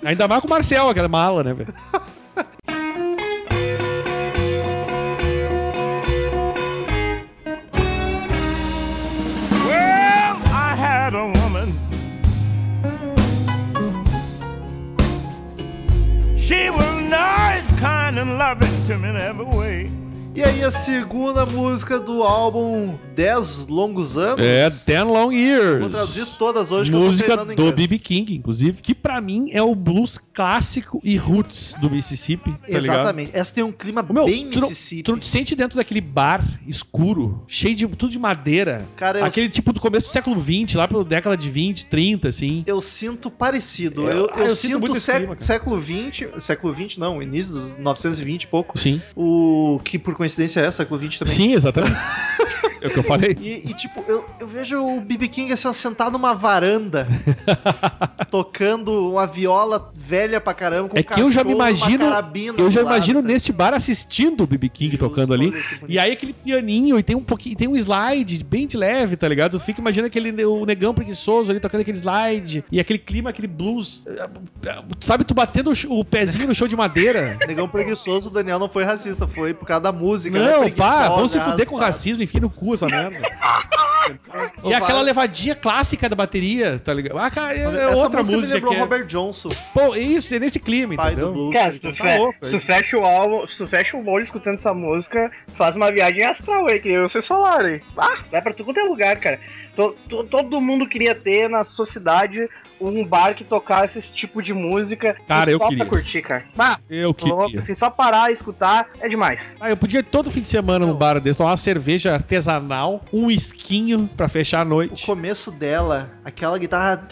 Ainda mais com o Marcel, aquela mala, né, velho? She was nice, kind, and loving to me in every way. E aí a segunda música do álbum 10 Longos Anos. É, Ten Long Years. Vou traduzir todas hoje que eu Música do. B.B. King, inclusive, que pra mim é o blues clássico e roots do Mississippi, tá ligado? Exatamente. Essa tem um clima Meu, bem tu, Mississippi. tu te sente dentro daquele bar escuro, cheio de tudo de madeira. Cara, eu, Aquele tipo do começo do século XX, lá pela década de 20, 30, assim. eu sinto parecido. Eu- Eu, ah, eu eu sinto sinto sé- clima, século 20, século 20 não, início dos 920 e pouco. Sim. O que por coincidência é século 20 também. Sim, exatamente. É o que eu falei. E, e, tipo, eu, eu vejo o BB King assim, sentado numa varanda, tocando uma viola velha pra caramba, com É um que eu já me imagino. Eu já lado, imagino tá? neste bar assistindo o BB King Justo, tocando ali. E aí aquele pianinho e tem um pouquinho, tem um slide bem de leve, tá ligado? Tu fica imaginando aquele o negão preguiçoso ali tocando aquele slide e aquele clima, aquele blues. Sabe, tu batendo o pezinho no chão de madeira. Negão preguiçoso, o Daniel não foi racista, foi por causa da música. Né? Não, Preguiçosa, pá, vamos se fuder com racismo, enfia no cu essa merda. E aquela levadinha clássica da bateria, tá ligado? Ah, cara, é Essa outra música, me música lembrou que é... Robert Johnson, Pô, isso, é nesse clima, pai entendeu? do blues. Cara, se tu, Tá fe- louco, se fecha o álbum, se tu fecha o olho escutando essa música, faz uma viagem astral aí, que nem você solar aí. Ah, vai pra tudo quanto é lugar, cara. To- to- todo mundo queria ter na sociedade um bar que tocasse esse tipo de música Cara, eu só queria. pra curtir, cara. Ah, Eu louco, queria. assim, só parar e escutar é demais. Ah, eu podia ir todo fim de semana num bar desse, tomar uma cerveja artesanal, um esquinho pra fechar a O noite. começo dela, aquela guitarra.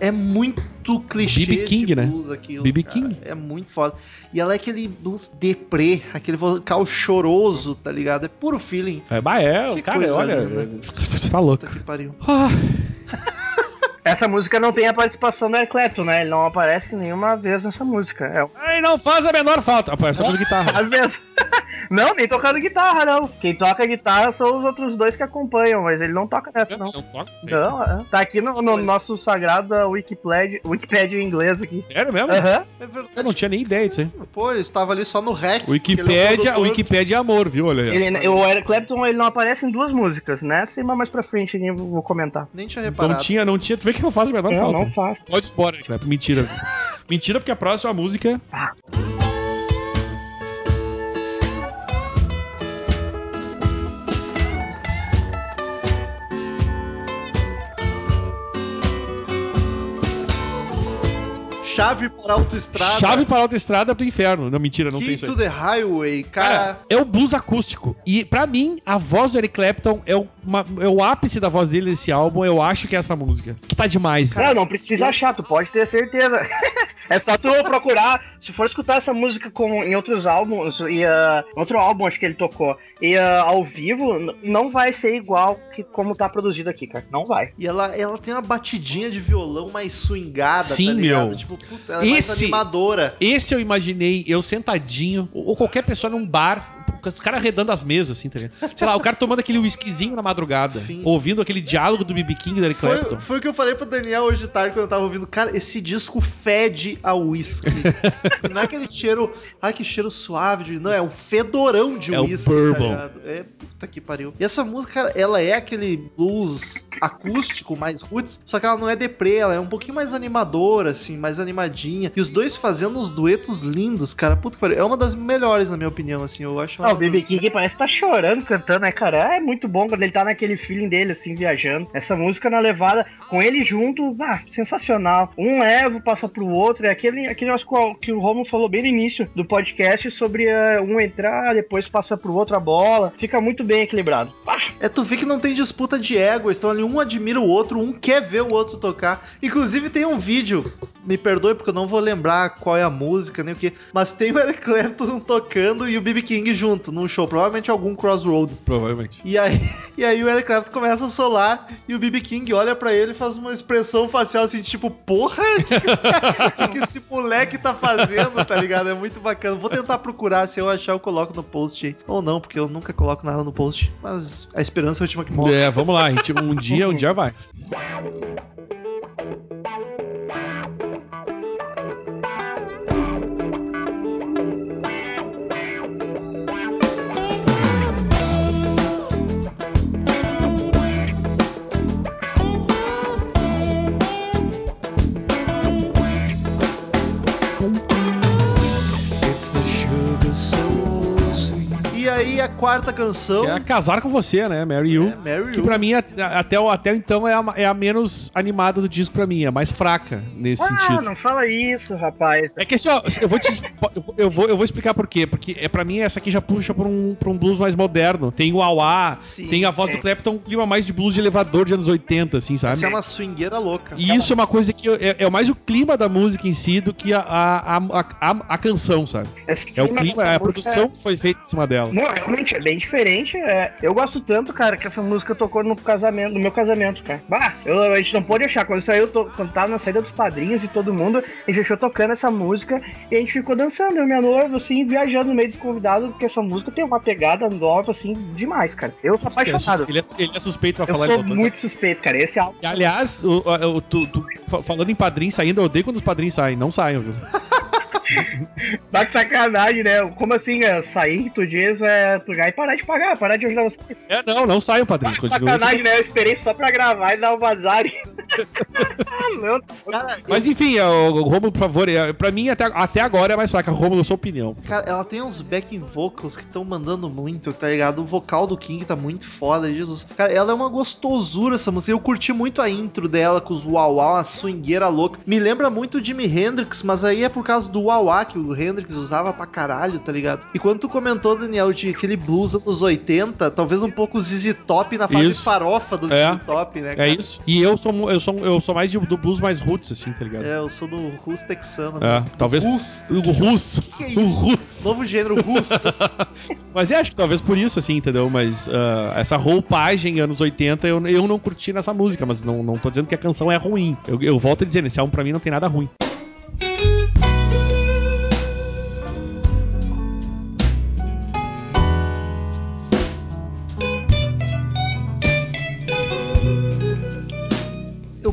É muito clichê BB King, de né? blues aquilo. BB cara. King. É muito foda. E ela é aquele blues deprê, aquele vocal choroso, tá ligado? É puro feeling. É, bah, é, Que cara, olha. linda. Tá louco. Puta que pariu. Ah, Essa música não tem a participação do Clapton, né? Ele não aparece nenhuma vez nessa música. É, não faz a menor falta. Aparece tocando guitarra. às vezes. Não, nem tocando guitarra, não. Quem toca guitarra são os outros dois que acompanham, mas ele não toca nessa, não. Não toca. Não, é. tá aqui no, no nosso sagrado Wikipedia, Wikipedia em inglês aqui. Sério mesmo? Aham. É verdade. Eu não tinha nem ideia disso aí. Pô, eu estava ali só no rec. ele é. Wikipédia é amor, viu? Olha aí. Ele, o Eric Clapton ele não aparece em duas músicas, né? Sim, mas mais pra frente eu vou comentar. Nem tinha Não reparado. tinha, não tinha. Tu vê que não faz a menor Não, falta. não faz. Pode embora, Cleber. Mentira. Mentira, porque a próxima música. Chave para a autoestrada. Chave para a autoestrada do inferno. Não, mentira, não tem Key isso to aí. the Highway. Cara, Cara, é o blues acústico. E pra mim, a voz do Eric Clapton é o, uma- é o ápice da voz dele nesse álbum. Eu acho que é essa música. Que tá demais. velho. Não, não precisa achar, tu pode ter certeza. é só tu procurar. Se for escutar essa música com, em outros álbuns, e ah, outro álbum acho que ele tocou, e ah, ao vivo, não vai ser igual que como tá produzido aqui, cara. Não vai. e ela, ela tem uma batidinha de violão mais swingada, Sim, tá ligado? meu. Tipo, puta, ela é mais animadora. Esse eu imaginei, eu sentadinho, ou qualquer pessoa num bar, os caras arredando as mesas, assim, tá ligado? Sei lá, o cara tomando aquele whiskyzinho na madrugada, Sim. ouvindo aquele diálogo do BB King do Eric Clapton. Foi, foi o que eu falei pro Daniel hoje de tarde quando eu tava ouvindo. Cara, esse disco fede a whisky. não é aquele cheiro. Ai, que cheiro suave. De, não, é um fedorão de É o whisky. bourbon. é, puta que pariu. E essa música, cara, ela é aquele blues acústico, mais roots, só que ela não é deprê, ela é um pouquinho mais animadora, assim, mais animadinha. E os dois fazendo uns duetos lindos, cara. Puta que pariu. É uma das melhores, na minha opinião, assim. Eu acho Ah, o BB King parece que tá chorando cantando, né, cara? É muito bom quando ele tá naquele feeling dele, assim, viajando. Essa música na levada, com ele junto, ah, sensacional. Um leva, passa pro outro. É aquele, aquele negócio que o- Romulo falou bem no início do podcast sobre ah, um entrar, depois passa pro outro a bola. Fica muito bem equilibrado. Ah, É, tu vê que não tem disputa de ego, estão ali, um admira o outro, um quer ver o outro tocar. Inclusive tem um vídeo, me perdoe porque eu não vou lembrar qual é a música, nem o que, mas tem o Eric Clapton tocando e o BB King junto, num show, provavelmente algum Crossroads. Provavelmente. E aí, e aí o Eric Clapton começa a solar e o BB King olha pra ele e faz uma expressão facial assim, tipo, porra, o que, que, que esse moleque tá fazendo, tá ligado? É muito bacana. Vou tentar procurar, se eu achar eu coloco no post aí. Ou não, porque eu nunca coloco nada no post, mas a esperança é a última que morre. É, vamos lá, a gente, um dia, um dia vai. E aí a quarta canção Que é casar com você, né? Mary You. é Mary Que You. pra mim, at- até, o- até então, é a, é a menos animada do disco pra mim, é a mais fraca nesse ah, sentido. não fala isso, rapaz. É que assim, ó, eu vou, te, eu, vou, eu vou explicar por quê. Porque é, pra mim essa aqui já puxa pra um, pra um blues mais moderno. Tem o Auá, tem a voz do Clapton, um clima mais de blues de elevador de anos 80, assim, sabe? Essa é uma swingueira louca. E isso é uma coisa que é, é mais o clima da música em si do que a, a, a, a, a- canção, sabe? É o clima é a produção que foi feita em cima dela. Não, é Realmente é bem diferente. é. Eu gosto tanto, cara, que essa música tocou no casamento, no meu casamento, cara. Bah, eu- a gente não pode achar. Quando saiu, to- quando tava na saída dos padrinhos e todo mundo, a gente achou tocando essa música e a gente ficou dançando. Eu e minha noiva, assim, viajando no meio dos convidados, porque essa música tem uma pegada nova, assim, demais, cara. Eu sou é, apaixonado. ele é- ele é suspeito pra Eu falar sou de doutor. muito suspeito, cara. Esse álbum. E, aliás, o, o- tu- tu- fa- falando em padrinho saindo, eu odeio quando os padrinhos saem. Não saiam, viu? Tá que sacanagem, né? Como assim, é, sair, tu diz, é, pegar e parar de pagar, parar de ajudar você. É, não, não saiam, padrinho. Continua. Sacanagem, né? Eu esperei só pra gravar e dar o vazar. não, Cara, Mas enfim, é, o, Romulo, por favor, é, pra mim até, até agora é mais fraca. Romulo, sua opinião. Cara, ela tem uns backing vocals que estão mandando muito, tá ligado? O vocal do King tá muito foda, Jesus. Cara, ela é uma gostosura essa música. Eu curti muito a intro dela com os uau uau, a swingueira louca. Me lembra muito o Jimi Hendrix, mas aí é por causa do uau que o Hendrix usava pra caralho, tá ligado? E quando tu comentou, Daniel, de aquele blues anos 80, talvez um pouco ZZ Top na fase Isso. farofa do É. ZZ Top, né? É cara? isso. E eu sou, eu sou, eu sou mais de- do blues mais roots, assim, tá ligado? É, eu sou do Rus texano. É, mesmo. talvez- Rus. O russo. Que é O isso? russo. Novo gênero Rus. Mas eu acho que talvez por isso, assim, entendeu? Mas ah, essa roupagem anos 80 eu, eu não curti nessa música, mas não, não tô dizendo que a canção é ruim. Eu, eu volto a dizer, esse álbum pra mim não tem nada ruim.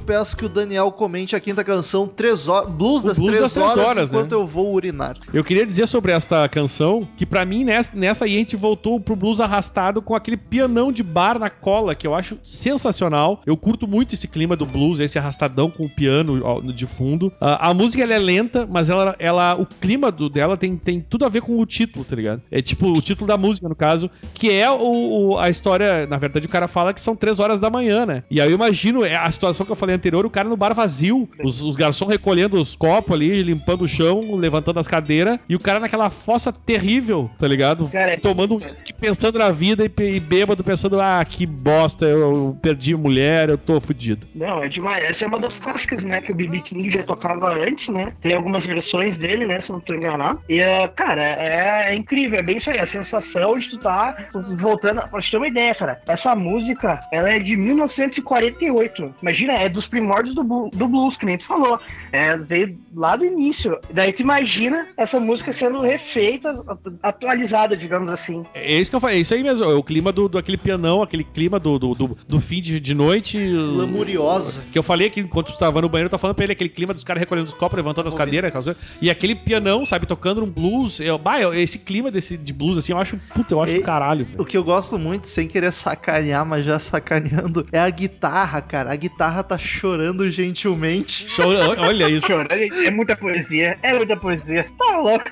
Peço que o Daniel comente a quinta canção, três horas, Blues O das Blues Três das Três Horas, Horas, enquanto né? eu vou urinar. Eu queria dizer sobre esta canção que pra mim nessa, nessa aí a gente voltou pro blues arrastado com aquele pianão de bar na cola que eu acho sensacional. Eu curto muito esse clima do blues, esse arrastadão com o piano de fundo. Ah, a música ela é lenta, mas ela, ela o clima do, dela tem, tem tudo a ver com o título, tá ligado? É tipo o título da música no caso, que é o, o- a história. Na verdade o cara fala que são três horas da manhã, né? E aí eu imagino é a situação que eu falei anterior, o cara no bar vazio, os, os garçons recolhendo os copos ali, limpando o chão, levantando as cadeiras, e o cara naquela fossa terrível, tá ligado? Cara, é- Tomando um whisky pensando na vida e, e bêbado pensando, ah, que bosta, eu, eu perdi mulher, eu tô fudido. Não, é demais. Essa é uma das clássicas, né? Que o BB King já tocava antes, né? Tem algumas versões dele, né? Se não tô enganado. E, é, cara, é, é incrível. É bem isso aí. A sensação de tu tá voltando. Pra te ter uma ideia, cara. Essa música, ela é de 1948. Imagina, é dos primórdios do, do blues, que nem tu falou. É, veio lá do início. Daí tu imagina essa música sendo refeita, atualizada, digamos assim. É isso que eu falei, é isso aí mesmo, é o clima do, do aquele pianão, aquele clima do, do, do, do fim de, de noite. Lamuriosa. Que eu falei que enquanto tu tava no banheiro, eu tava falando pra ele aquele clima dos caras recolhendo os copos, levantando as cadeiras, aquelas coisas. e aquele pianão, sabe, tocando um blues. Eu, bah, eu- esse clima desse, de blues, assim, eu acho, puta, eu acho E- do caralho, velho. O que eu gosto muito, sem querer sacanear, mas já sacaneando, é a guitarra, cara. A guitarra tá chorando gentilmente. Show- Olha isso. Chorando, é muita poesia. É muita poesia. Tá louco.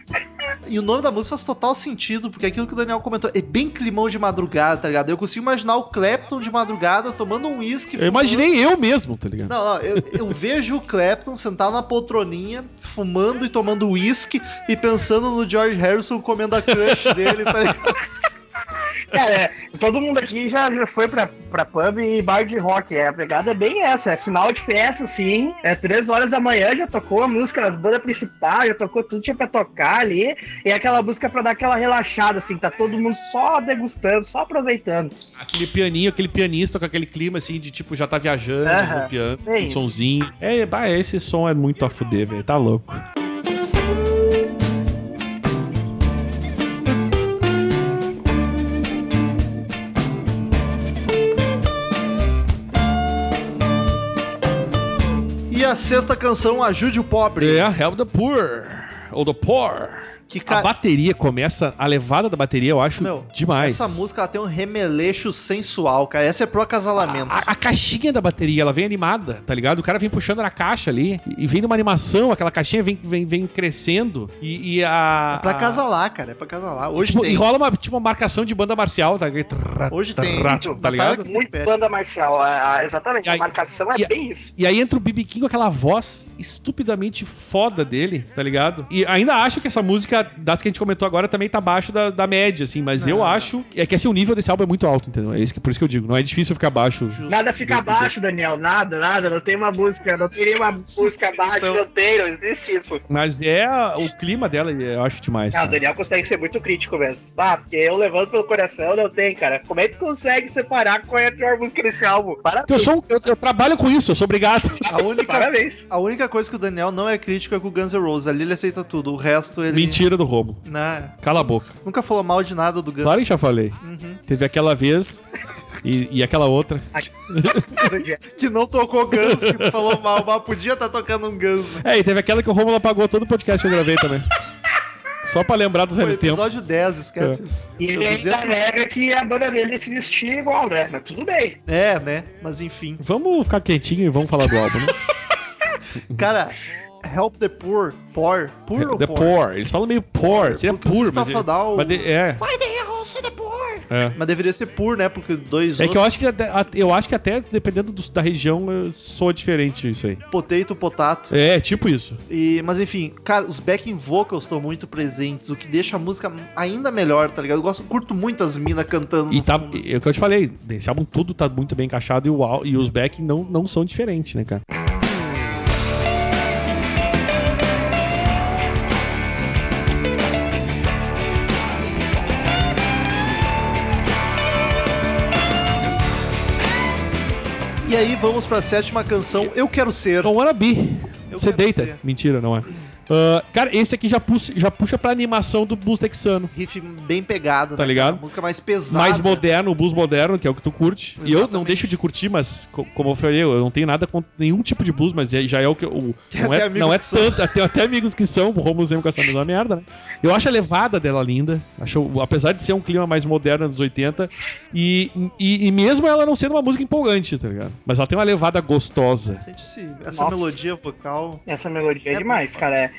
E o nome da música faz total sentido, porque é aquilo que o Daniel comentou é bem climão de madrugada, tá ligado? Eu consigo imaginar o Clapton de madrugada tomando um uísque. Eu imaginei eu mesmo, tá ligado? Não, não, eu, eu vejo o Clapton sentado na poltroninha, fumando e tomando uísque e pensando no George Harrison comendo a crush dele, tá ligado? Cara, é, todo mundo aqui já, já foi pra, pra pub e bar de rock. É, a pegada é bem essa. É final de festa, assim. É três horas da manhã, já tocou a música nas bandas principais, já tocou tudo tinha pra tocar ali. E é aquela música pra dar aquela relaxada, assim. Tá todo mundo só degustando, só aproveitando. Aquele pianinho, aquele pianista com aquele clima assim de tipo, já tá viajando Aham. no piano, Sim. um sonzinho. É, bah, esse som é muito a fuder, velho. Tá louco. A sexta canção, Ajude o Pobre. É, Help the Poor. Ou the Poor. Que A cara. bateria começa, a levada da bateria eu acho Meu, demais. Essa música ela tem um remeleixo sensual, cara. Essa é pro acasalamento. A, a caixinha da bateria, ela vem animada, tá ligado? O cara vem puxando na caixa ali e vem numa animação, aquela caixinha vem, vem, vem crescendo e, e a. É pra a- casalar, cara. É pra casalar. Hoje tipo, tem. E rola uma, tipo, uma marcação de banda marcial, tá? Trrr, Hoje tem. trrr, Muito, Tá ligado? Muito Espera. banda marcial. é, é, exatamente. E aí- a marcação é e- bem isso. E aí entra o BB King com aquela voz estupidamente foda dele, tá ligado? E ainda acho que essa música a- das que a gente comentou agora também tá abaixo da, da média, assim, mas eu Não. acho. É que assim, o nível desse álbum é muito alto, entendeu? É isso que, por isso que eu digo. Não é difícil ficar abaixo. Nada fica abaixo, Daniel. Nada, nada. Não tem uma música, não tem nenhuma música abaixo, não tem, não existe isso. Mas é o clima dela, eu acho demais. Ah, o. Daniel consegue ser muito crítico mesmo. Ah, porque eu levando pelo coração não tem, cara. Como é que tu consegue separar qual é a pior música desse álbum? Parabéns. eu, sou, eu, eu trabalho com isso, eu sou obrigado. A única, Parabéns. a única coisa que o Daniel não é crítico é com o Guns N' Roses. Ali ele aceita tudo. O resto ele. Mentira do Romo. Né, Cala a boca. nunca falou mal de nada do Guns. Claro que já falei. Uhum. Teve aquela vez e, e aquela outra. Que não tocou Guns, que falou mal, mas podia estar tocando um Guns, né? É, e teve aquela que o Romulo apagou todo o podcast que eu gravei também. Só pra lembrar dos velhos tempos. episódio 10, esquece É. isso. E ele ainda 200 nega que a banda dele se vestia igual, né? Mas tudo bem. É, né? Mas enfim. Vamos ficar quietinho e vamos falar do álbum, né? Cara, Help the Poor. Poor. Poor ou The poor? Poor. Eles falam meio poor. Seria Porque o poor, mas, Down- mas de- é, Why the hell say the poor? é. Mas deveria ser pur, né? Porque dois É que eu acho que eu acho que até dependendo do- da região eh, soa diferente isso aí. potato, potato. É, tipo isso. E, mas enfim, cara, os backing vocals estão muito presentes, o que deixa a música ainda melhor, tá ligado? Eu gosto, curto muito as minas cantando E no tá, fundo, assim. é o que eu te falei, esse álbum tudo tá muito bem encaixado e, o, e os backing não, não são diferentes, né, cara? E aí vamos pra sétima canção, Eu Quero Ser. Então, Wannabe. Eu Você deita. ser. Mentira, não é. Ah, cara, esse aqui já puxa, já puxa pra animação do blues texano. Riff bem pegado, Tá né, ligado? cara? Música mais pesada. Mais moderno, o blues moderno, que é o que tu curte. E eu não Exatamente. deixo de curtir, mas, co- como eu falei, eu não tenho nada contra nenhum tipo de blues, mas é- já é o que eu. o- Tem não até é, não é que são. tanto. Até, até amigos que são, o Romulo sempre com essa mesma merda, né? Eu acho a levada dela linda. Acho, apesar de ser um clima mais moderno dos 80. E, e, e mesmo ela não sendo uma música empolgante, tá ligado? Mas ela tem uma levada gostosa. Sente-se essa Nossa. melodia vocal. Essa melodia é, É demais, bom, cara. É,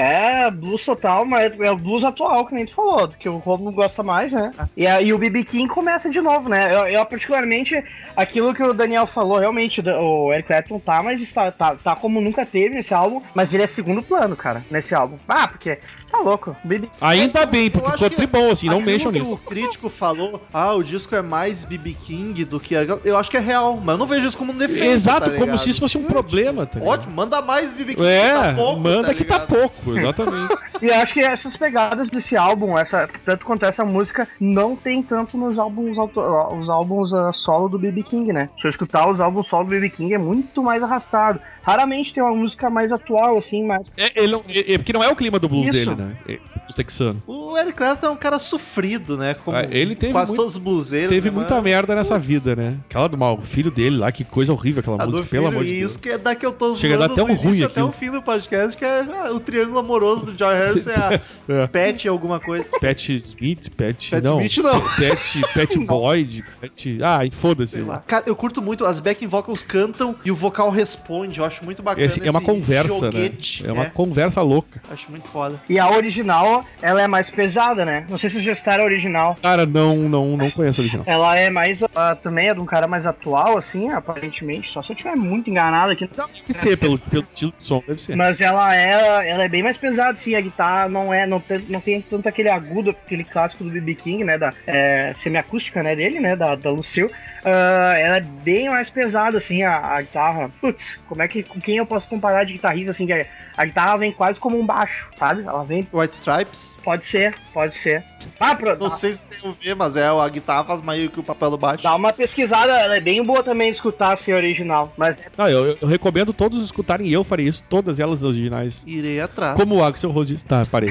é blues total, mas é o blues atual, que nem tu falou, que o Romulo gosta mais, né? E, a- e o BB King começa de novo, né? Eu, eu, particularmente, aquilo que o Daniel falou, realmente, o Eric Clapton tá, mas está, tá, tá como nunca teve nesse álbum, mas ele é segundo plano, cara, nesse álbum. Ah, porque tá louco. BB Ainda bem, porque ficou tribom, assim, não mexam que nisso. o crítico falou, ah, o disco é mais BB King do que... Eu acho que é real, mas eu não vejo isso como um defeito, Exato, tá como se isso fosse um problema, tá ligado? Ótimo, manda mais BB King É, que tá pouco, manda tá que tá ligado? Pouco, exatamente. E acho que essas pegadas desse álbum, essa, tanto quanto essa música, não tem tanto nos álbuns, os álbuns ah, solo do BB King, né? Se eu escutar os álbuns solo do BB King, é muito mais arrastado. Raramente tem uma música mais atual, assim, mas. É, ele não- é- é porque não é o clima do blues Isso. dele, né? É, o texano. O Eric Clapton é um cara sofrido, né? Como Ah, ele teve quase muito- todos os bluseiros. Teve né? muita Mas- merda nessa Putz. vida, né? Aquela do mal, o filho dele lá, que coisa horrível aquela A do música, pelo filho, amor de Deus. isso que é daqui eu tô Chega a dar zoando até um ruim até o fim do podcast, que é ah, o triângulo amoroso do George Harrison é É. a Pet alguma coisa. Pat Smith, Pat. Pat não. Smith não. Pat, Pat Boyd, Pat. Ah, e foda-se. Cara, eu curto muito, as backing vocals cantam e o vocal responde, eu acho muito bacana. Esse, é uma esse conversa, joguete, né? É uma conversa louca. Acho muito foda. E a original, ela é mais pesada, né? Não sei se vocês já escutaram a original. Cara, não, não, não conheço o original. Ela é mais. Ela também é de um cara mais atual, assim, aparentemente. Só se eu estiver muito enganado aqui. Deve ser, pelo, pelo estilo de som, deve ser. Mas ela é, ela é bem mais pesada, sim. A guitarra não é, não tem, não tem tanto aquele agudo, aquele clássico do BB King, né? Da é, semiacústica, né? Dele, né? Da, da Lucille. Ah, ela é bem mais pesada, assim, a, a guitarra. Putz, como é que, com quem eu posso comparar de guitarrista, assim? Que a, a guitarra vem quase como um baixo, sabe? Ela vem, White Stripes, pode ser, pode ser. Ah, pro, não sei se tem a ver, mas é a guitarra faz meio que o papel do baixo. dá uma pesquisada, ela é bem boa também de escutar assim, a original. Mas Ah, eu, eu recomendo todos escutarem e eu farei isso, todas elas originais. Irei atrás. Como o Axel Rose. Tá, parei.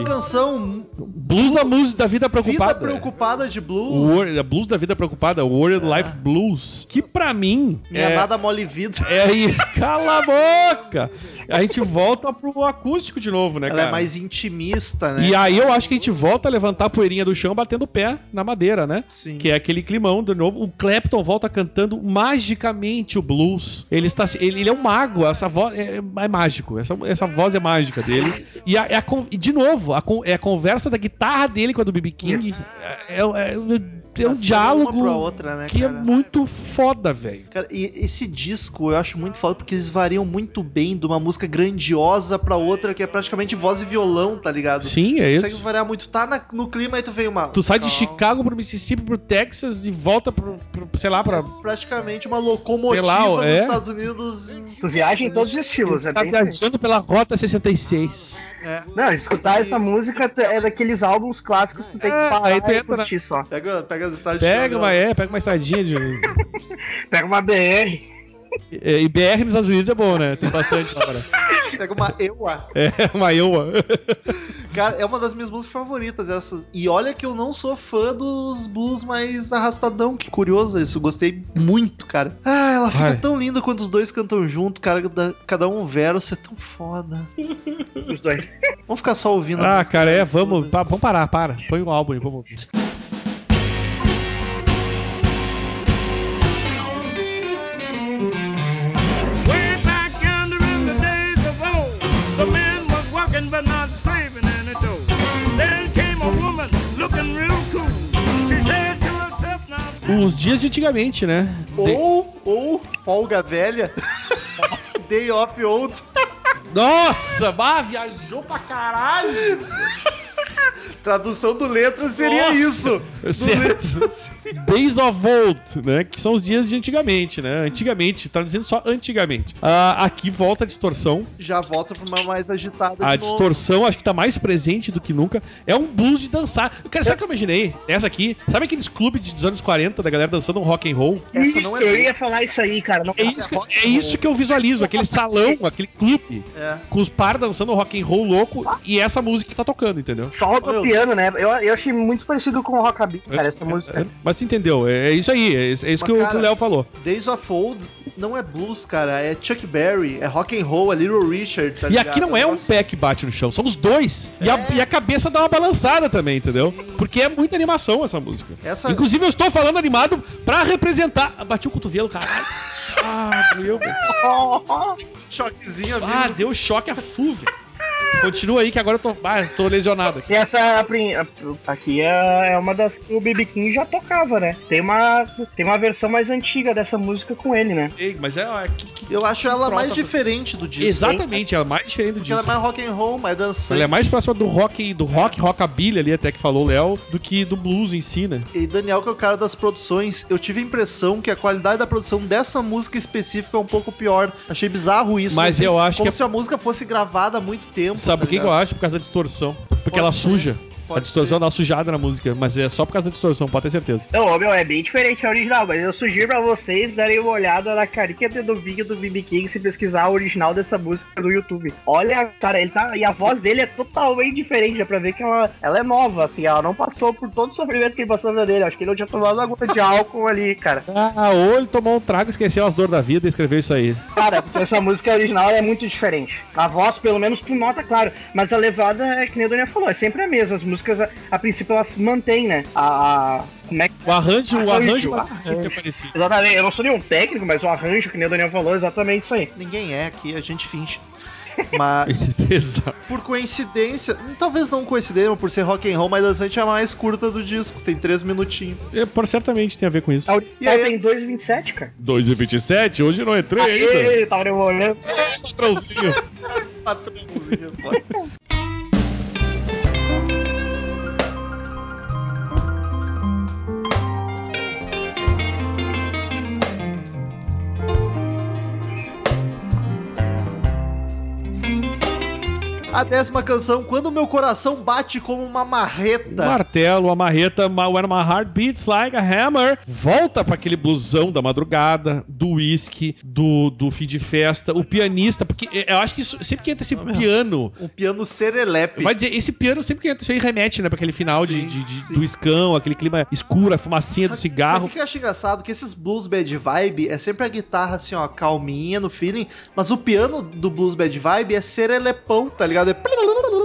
Ok. canção, Blues da música da vida Vida preocupada. preocupada de blues. Wor- Blues da vida preocupada, World Life Blues, que pra mim Minha é, nada mole vida. é aí, cala a boca. A gente volta pro acústico de novo, né, Ela cara? é mais intimista, né? E aí eu acho que a gente volta a levantar a poeirinha do chão batendo o pé na madeira, né? Sim. Que é aquele climão de novo. O Clapton volta cantando magicamente o blues. Ele está ele, ele é um mago, essa voz é, é mágico. Essa, essa voz é mágica dele. E, a- é a e de novo, a, é a conversa da guitarra dele com a do BB King. É, é, é- é um Passando diálogo outra, né, que é cara? muito foda, velho. Cara, e esse disco eu acho muito foda porque eles variam muito bem de uma música grandiosa pra outra que é praticamente voz e violão, tá ligado? Sim, é Consegue isso. variar muito. Tá na- no clima aí tu vem uma. Tu sai de Calma. Chicago pro Mississippi, pro Texas e volta pro, pro sei lá, pra. Praticamente uma locomotiva Sei lá, dos é. Estados Unidos. em- Tu viaja em todos os estilos, é Tá bem viajando pela Rota 66. É. Não, escutar essa música é daqueles álbuns clássicos que tu tem que É, parar aí tu e entra na- curtir só. Pega, pega as estradas Pega uma, é, pega uma estradinha de. Pega uma BR. É, E BR nos Estados Unidos é bom, né? Tem bastante lá para. Pega uma EUA. É, uma Iowa. Cara, é uma das minhas músicas favoritas essas. E olha que eu não sou fã dos blues mais arrastadão. Que curioso isso. Gostei muito, cara. Ah, ela fica Vai. tão linda quando os dois cantam junto, cara. da- Cada um um verso. É tão foda. Os dois. Vamos ficar só ouvindo a Ah, cara, é, foda-se. vamos. pa- vamos parar, para. Põe o álbum aí, vamos ouvir. Os dias de antigamente, né? De- Ou, ou Folga Velha. Day of Old. Nossa, bah, viajou pra caralho. Tradução do letra seria Nossa. isso. Do Certo. letras. Days of Old, né? Que são os dias de antigamente, né? Antigamente, traduzindo só antigamente. Ah, aqui volta a distorção. Já volta pra uma mais agitada A de novo. distorção acho que tá mais presente do que nunca. É um blues de dançar. Cara, sabe o que eu imaginei? Essa aqui, sabe aqueles clubes de- dos anos 40 da galera dançando um rock and roll? Essa isso, não é eu ia falar isso aí, cara. Não É isso, que, é isso que eu visualizo, aquele salão, aquele clube, É. com os par dançando rock and roll louco e essa música que tá tocando, entendeu? Só o piano, né? Eu, eu achei muito parecido com o Rockabilly, cara, essa É, música. é, mas tu entendeu, é, é isso aí, é, isso- é isso Mas, que, cara, o Léo falou. Days of Old não é blues, cara. É Chuck Berry, é rock and roll, é Little Richard, tá E ligado? aqui não é um pé que bate no chão, são os dois. E, a, É. e a cabeça dá uma balançada também, entendeu? Porque é muita animação essa música. Essa- Inclusive, eu estou falando animado pra representar. Ah, Bati o cotovelo, caralho. Ah, doeu, velho. Choquezinho, amigo. Ah, deu choque a full, velho. Continua aí que agora eu tô, ah, tô lesionado aqui. E essa a- aqui é é uma das que o BB King já tocava, né? Tem uma, tem uma versão mais antiga dessa música com ele, né? Ei, Mas é. ó, que- que- Eu acho ela mais diferente do disco. Exatamente, é a mais diferente do Porque ela é disco. mais rock and roll, mais dançante. Ela é mais próxima do rock, do rock, rockabilly ali, até que falou o Léo, do que do blues em si, né? E Daniel, que é o cara das produções, eu tive a impressão que a qualidade da produção dessa música específica é um pouco pior. Achei bizarro isso. Mas assim, eu acho como que é- se a música fosse gravada há muito tempo. Sabe tá por que, que eu acho? Por causa da distorção. Porque Pode ela ser, suja. Pode a distorção ser. dá uma sujada na música, mas é só por causa da distorção, pode ter certeza. Não, meu, é bem diferente a original, mas eu sugiro pra vocês darem uma olhada na carinha do vídeo do BB King se pesquisar a original dessa música no YouTube. Olha, cara, ele tá. E a voz dele é totalmente diferente, dá pra ver que ela, ela é nova, assim, ela não passou por todo o sofrimento que ele passou na vida dele. Acho que ele não tinha tomado água de álcool ali, cara. Ah, ou ele tomou um trago, esqueceu as dores da vida e escreveu isso aí. Cara, porque essa música original é muito diferente. A voz, pelo menos, tu nota, claro. Mas a levada é que nem a Dona falou, é sempre a mesma. As músicas, a, a princípio, elas mantêm, né? A. a- como é que. O arranjo, o Arranjo, é parecido. Exatamente, eu não sou nenhum técnico, mas o arranjo, que nem o Daniel falou, é exatamente isso aí. Ninguém é aqui, a gente finge. Mas, por coincidência, talvez não coincidência, mas por ser rock and roll, mais dançante é a mais curta do disco, tem três minutinhos. É, por certamente tem a ver com isso. A E original aí- tem 2,27, cara. 2 e 27, hoje não entrei ainda. Aê, tava demorando. Patrãozinho. Patrãozinho, foda. A décima canção, Quando Meu Coração Bate Como Uma O Marreta. martelo, a marreta, when my heart beats like a hammer, volta pra aquele blusão da madrugada, do whisky, do, do fim de festa, o pianista, porque eu acho que isso, sempre que entra esse piano, Um piano serelepe. vai dizer, esse piano sempre que entra, isso aí remete, né, pra aquele final de, Sim, de- de- sim. do escão, aquele clima escuro, a fumacinha do cigarro. Sabe o que eu acho engraçado? Que esses blues bad vibe é sempre a guitarra assim, ó, calminha no feeling, mas o piano do blues bad vibe é serelepão, tá ligado? É...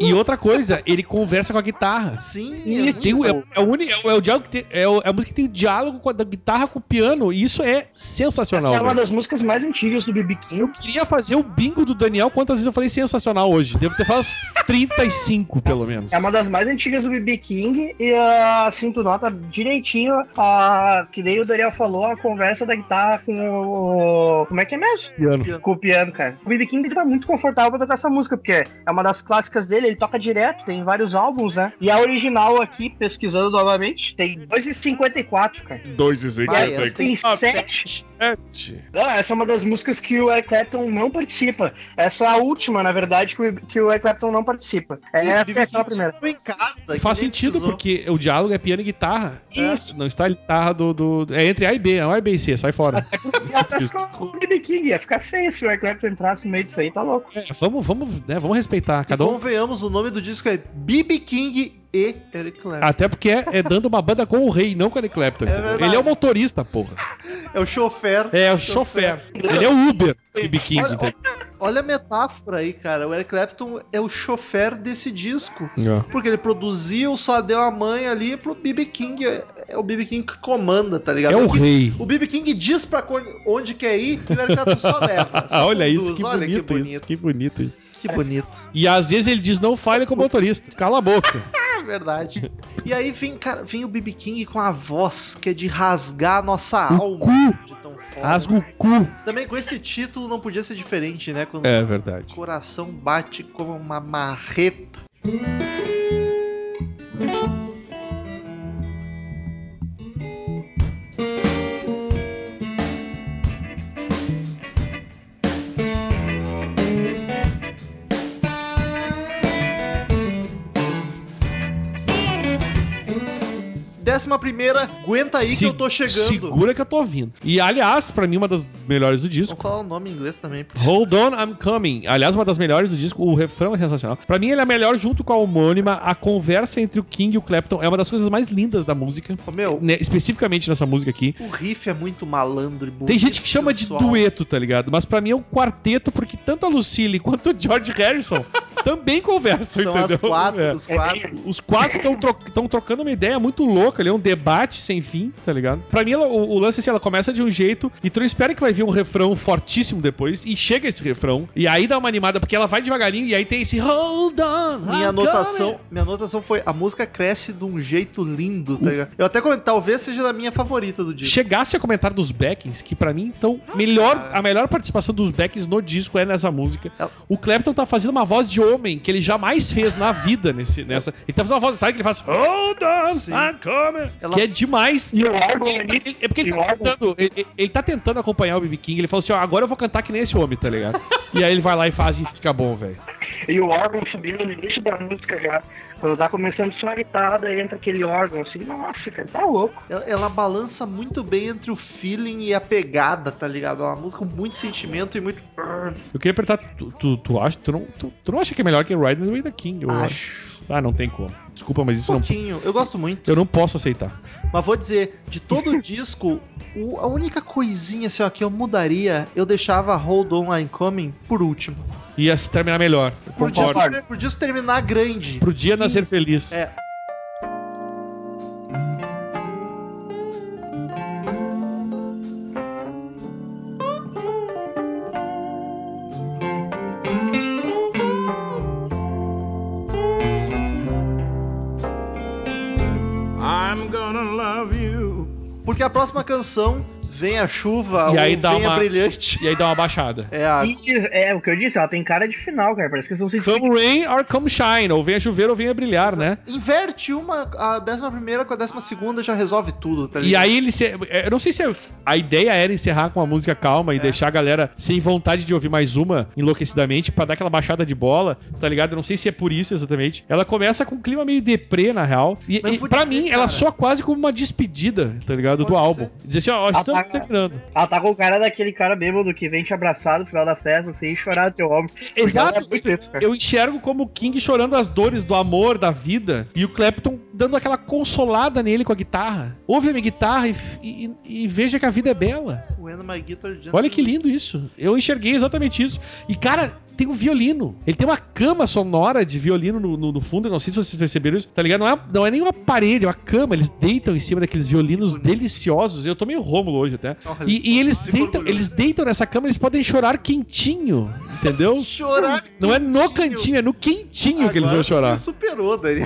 E outra coisa, ele conversa com a guitarra. Sim, Isso. Tem o, é, é o único, é, o- é o diálogo que tem, é, o- é a música que tem o diálogo com a, da guitarra com o piano, e isso é sensacional. Essa é uma das músicas mais antigas do BB King. Eu queria fazer o bingo do Daniel quantas vezes eu falei sensacional hoje. Devo ter falado uns 35, pelo menos. É uma das mais antigas do BB King e uh, assim, tu nota direitinho a, que nem o Daniel falou, a conversa da guitarra com o. Como é que é mesmo? piano. Com o piano, cara. O BB King tá muito confortável pra tocar essa música, porque é uma das clássicas dele, ele toca direto, tem vários álbuns, né? E a original aqui, pesquisando novamente, tem 2,54, cara. 2 e Vai, essa Tem tem sete. 7. Não, essa é uma das músicas que o Eric Clapton não participa. Essa é a última, na verdade, que o, que o Eric Clapton não participa. É, essa é aquela primeira. em casa. Faz sentido, precisou. porque o diálogo é piano e guitarra. Isso. Não está a guitarra do, do- É entre A e B, é A e B e C, sai fora. Ela com o BB King, ia ficar feio se o Eric Clapton entrasse no meio disso aí, tá louco. É, vamos, vamos, né, vamos respeitar. Cada um. Convenhamos, o nome do disco é BB King e Eric Clapton. Até porque é, é dando uma banda com o rei, não com o Eric Clapton. verdade. Ele é o motorista, porra. É o chofer. É o chofer. Ele é o Uber de King. Olha? Olha a metáfora aí, cara. O Eric Clapton é o chofer desse disco. É. Porque ele produziu, só deu a mãe ali pro BB King. É, é o BB King que comanda, tá ligado? É o rei. O BB King diz pra onde quer ir e o Eric Clapton só leva. Só Olha conduz. isso, que Olha bonito, que bonito. isso. Que bonito isso. Que bonito. E às vezes ele diz não fale com o motorista. Cala a boca. É verdade. E aí vem, cara, vem o BB King com a voz que é de rasgar a nossa alma. cu. De tão foda. Rasga o cu. Também com esse título não podia ser diferente, né? Quando É verdade. o coração bate como uma marreta. Décima primeira, aguenta aí que Se- eu tô chegando. Segura que eu tô vindo. E aliás, pra mim, uma das melhores do disco. Vamos falar o nome em inglês também. Hold on, I'm coming. Aliás, uma das melhores do disco. O refrão é sensacional. Pra mim, ele é melhor junto com a homônima. A conversa entre o King e o Clapton é uma das coisas mais lindas da música. Ô, meu, né, especificamente nessa música aqui. o riff é muito malandro e bonito. Tem gente que chama de sensual. dueto, tá ligado? Mas pra mim é um quarteto, porque tanto a Lucille quanto o George Harrison também conversam, São as entendeu? quatro, É. os quatro. Os quatro estão trocando uma ideia muito louca ali, é um debate sem fim, tá ligado? Pra mim, ela- o, o lance é assim, ela começa de um jeito e tu não espera que vai vir um refrão fortíssimo depois, e chega esse refrão, e aí dá uma animada, porque ela vai devagarinho, e aí tem esse hold on. Minha anotação, minha anotação foi a música cresce de um jeito lindo, tá ligado? Eu até comentei, talvez seja a minha favorita do disco. Chegasse a comentar dos backings, que pra mim, então, melhor, a melhor participação dos backings no disco é nessa música. Ela- O Clapton tá fazendo uma voz de homem que ele jamais fez na vida nesse, nessa. Ele tá fazendo uma voz, sabe que ele faz Hold on, Sim. I'm coming. Ela- Que é demais. E o órgão Ele- ali. ele- é porque ele e o tá, tentando, ele, ele- tá tentando acompanhar o BB King. Ele falou assim: ó, agora eu vou cantar que nem esse homem, tá ligado? e aí ele vai lá e faz e fica bom, velho. E o órgão subindo no início da música já. Quando tá começando só a guitarra, daí entra aquele órgão assim. Nossa, cara, tá louco. Ela, ela balança muito bem entre o feeling e a pegada, tá ligado? É uma música com muito sentimento e muito. Eu queria apertar, tu, tu, tu acha, tu não, tu, tu não acha que é melhor que Riding With the King? Eu Acho. Ah, não tem como. Desculpa, mas isso Um não. pouquinho. Eu gosto muito. Eu não posso aceitar. Mas vou dizer, de todo o disco, o- a única coisinha assim, ó, que eu mudaria, eu deixava Hold On I'm Coming por último. Ia se terminar melhor. Pro disco, pro disco terminar grande. Pro dia nascer feliz. É. próxima canção Vem a chuva, E ou aí dá vem a uma- brilhante. E aí dá uma baixada. É a. E é o que eu disse, ela tem cara de final, cara. Parece que vão se Come rain or come shine. Ou venha chover ou venha brilhar, né? Inverte uma, a décima primeira com a décima segunda já resolve tudo, tá E ligado? aí ele se, eu não sei se a ideia era encerrar com uma música calma e deixar a galera sem vontade de ouvir mais uma enlouquecidamente pra dar aquela baixada de bola, tá ligado? Eu não sei se é por isso exatamente. Ela começa com um clima meio deprê, na real. E, e dizer, mim, ela cara- soa quase como uma despedida, tá ligado? do Pode álbum. Dizer assim, ó, estamos Terminando. Ela tá com o cara daquele cara bêbado que vem te abraçar no final da festa, assim, e chorar no teu ombro. Porque Exato. É muito isso, cara. Eu enxergo como o King chorando as dores do amor, da vida, e o Clapton dando aquela consolada nele com a guitarra. Ouve a minha guitarra e, e- e veja que a vida é bela. Olha que lindo isso. Eu enxerguei exatamente isso. E, cara, tem um violino. Ele tem uma cama sonora de violino no, no- no fundo. Eu não sei se vocês perceberam isso. Tá ligado? Não é, não é nem uma parede, é uma cama. Eles deitam em cima daqueles violinos deliciosos. Eu tô meio rômulo hoje até. Olha E, e eles, deitam, orgulhoso. eles deitam nessa cama, eles podem chorar quentinho. Entendeu? Chorar. Não é no cantinho, é no quentinho que eles vão Agora chorar. Superou, Dani.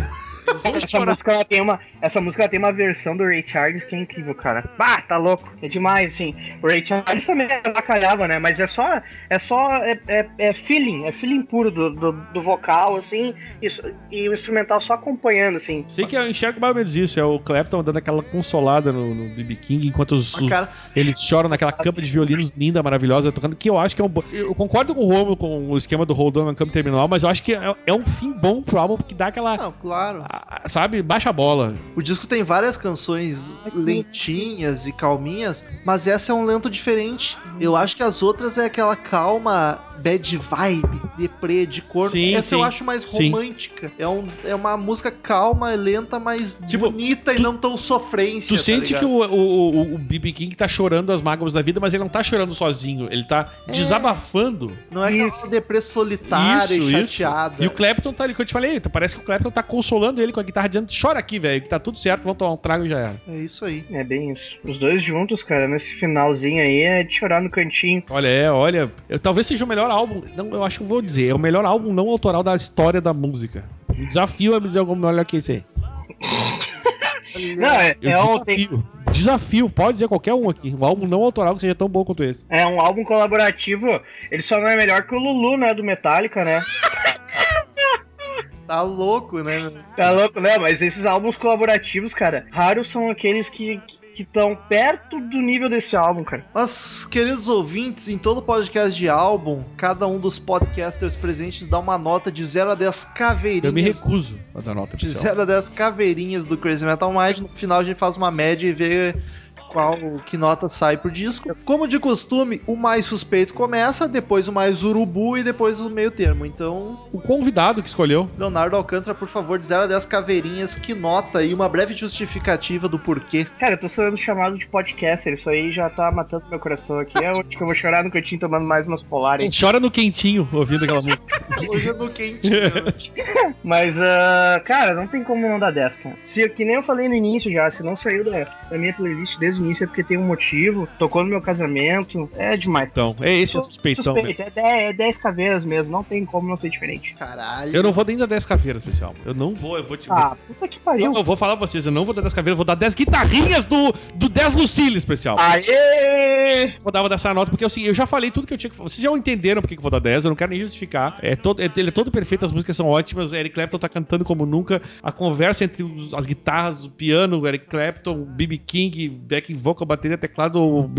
Eles vão Essa música, ela tem uma, essa música tem uma versão do Ray Charles que é incrível, cara. Bah, tá louco. É demais, assim. O Ray Charles também bacalhava, né? Mas é só. É só. É, é, é feeling. É feeling puro do, do, do vocal, assim. E, e o instrumental só acompanhando, assim. Sei que eu enxergo mais ou menos isso. É o Clapton dando aquela consolada no, no BB King enquanto os, Mas, os- cara, eles choram naquela cama de violinos linda, maravilhosa, tocando. Que eu acho que é um. Eu concordo com o Romulo com o esquema do Hold On na Campo Terminal, mas eu acho que é, é um fim bom pro álbum, porque dá aquela. não, claro. a- a- Sabe? Baixa a bola. O disco tem várias canções lentinhas e calminhas, mas essa é um lento diferente. Eu acho que as outras é aquela calma, bad vibe, deprê, de corno. Sim, essa eu sim. acho mais Sim. romântica. É, um, é uma música calma, lenta, mas Tipo, bonita e tu- não tão sofrência. Tu tá sente ligado? que o, o, o- o BB King tá chorando as mágoas da vida, mas ele não tá chorando sozinho. Ele tá desabafando. Não é aquela Isso. deprê solitária e chateada. E o Clapton tá ali, que eu te falei, parece que o Clapton tá consolando ele com a guitarra dizendo: chora aqui, velho, que tá tudo certo, vamos tomar um trago e já era. É isso aí. É bem isso. Os dois juntos, cara, nesse finalzinho aí é de chorar no cantinho. Olha, é, olha. eu- talvez seja o melhor álbum. Não, eu acho que eu vou dizer. É o melhor álbum não autoral da história da música. Um desafio é me dizer algum melhor que esse aí. Não, é, Eu é, um, desafio. Desafio, pode dizer qualquer um aqui. Um álbum não autoral que seja tão bom quanto esse. é um álbum colaborativo. Ele só não é melhor que o Lulu, né? Do Metallica, né? Tá louco, né? Tá louco, né? Mas esses álbuns colaborativos, cara, raros são aqueles que estão perto do nível desse álbum, cara. Mas, queridos ouvintes, em todo podcast de álbum, cada um dos podcasters presentes dá uma nota de 0 a 10 caveirinhas. Eu me recuso a dar nota De oficial. 0 a 10 caveirinhas do Crazy Metal Mind. No final a gente faz uma média e vê qual que nota sai pro disco. Como de costume, o mais suspeito começa, depois o mais urubu e depois o meio termo. Então, O convidado que escolheu. Leonardo Alcântara, por favor, de 0 a 10 caveirinhas, que nota e uma breve justificativa do porquê. Cara, eu tô sendo chamado de podcaster, isso aí já tá matando meu coração aqui. É hoje que eu vou chorar no cantinho tomando mais umas polares. Chora no quentinho ouvindo aquela música. Hoje é no quentinho. Mas, ah, cara, não tem como não dar 10, cara. Se, que nem eu falei no início já, se não saiu da, da minha playlist desde o início é porque tem um motivo, tocou no meu casamento, é demais. Então, é esse é suspeitão. velho. Suspeito, é 10, é 10 caveiras mesmo, não tem como não ser diferente. Caralho. Eu não vou nem dar 10 caveiras, pessoal. Eu não vou, eu vou te. Ah, puta que pariu. eu vou falar pra vocês, eu não vou dar 10 caveiras, eu vou dar 10 guitarrinhas do, do 10 Lucille especial. Aê! Eu vou dar dessa nota, porque assim, eu já falei tudo que eu tinha que falar. Vocês já entenderam porque que eu vou dar 10, eu não quero nem justificar. É todo, é- ele é todo perfeito, as músicas são ótimas. Eric Clapton tá cantando como nunca. A conversa entre os- as guitarras, o piano, o Eric Clapton, BB King, backing vocal, bateria, teclado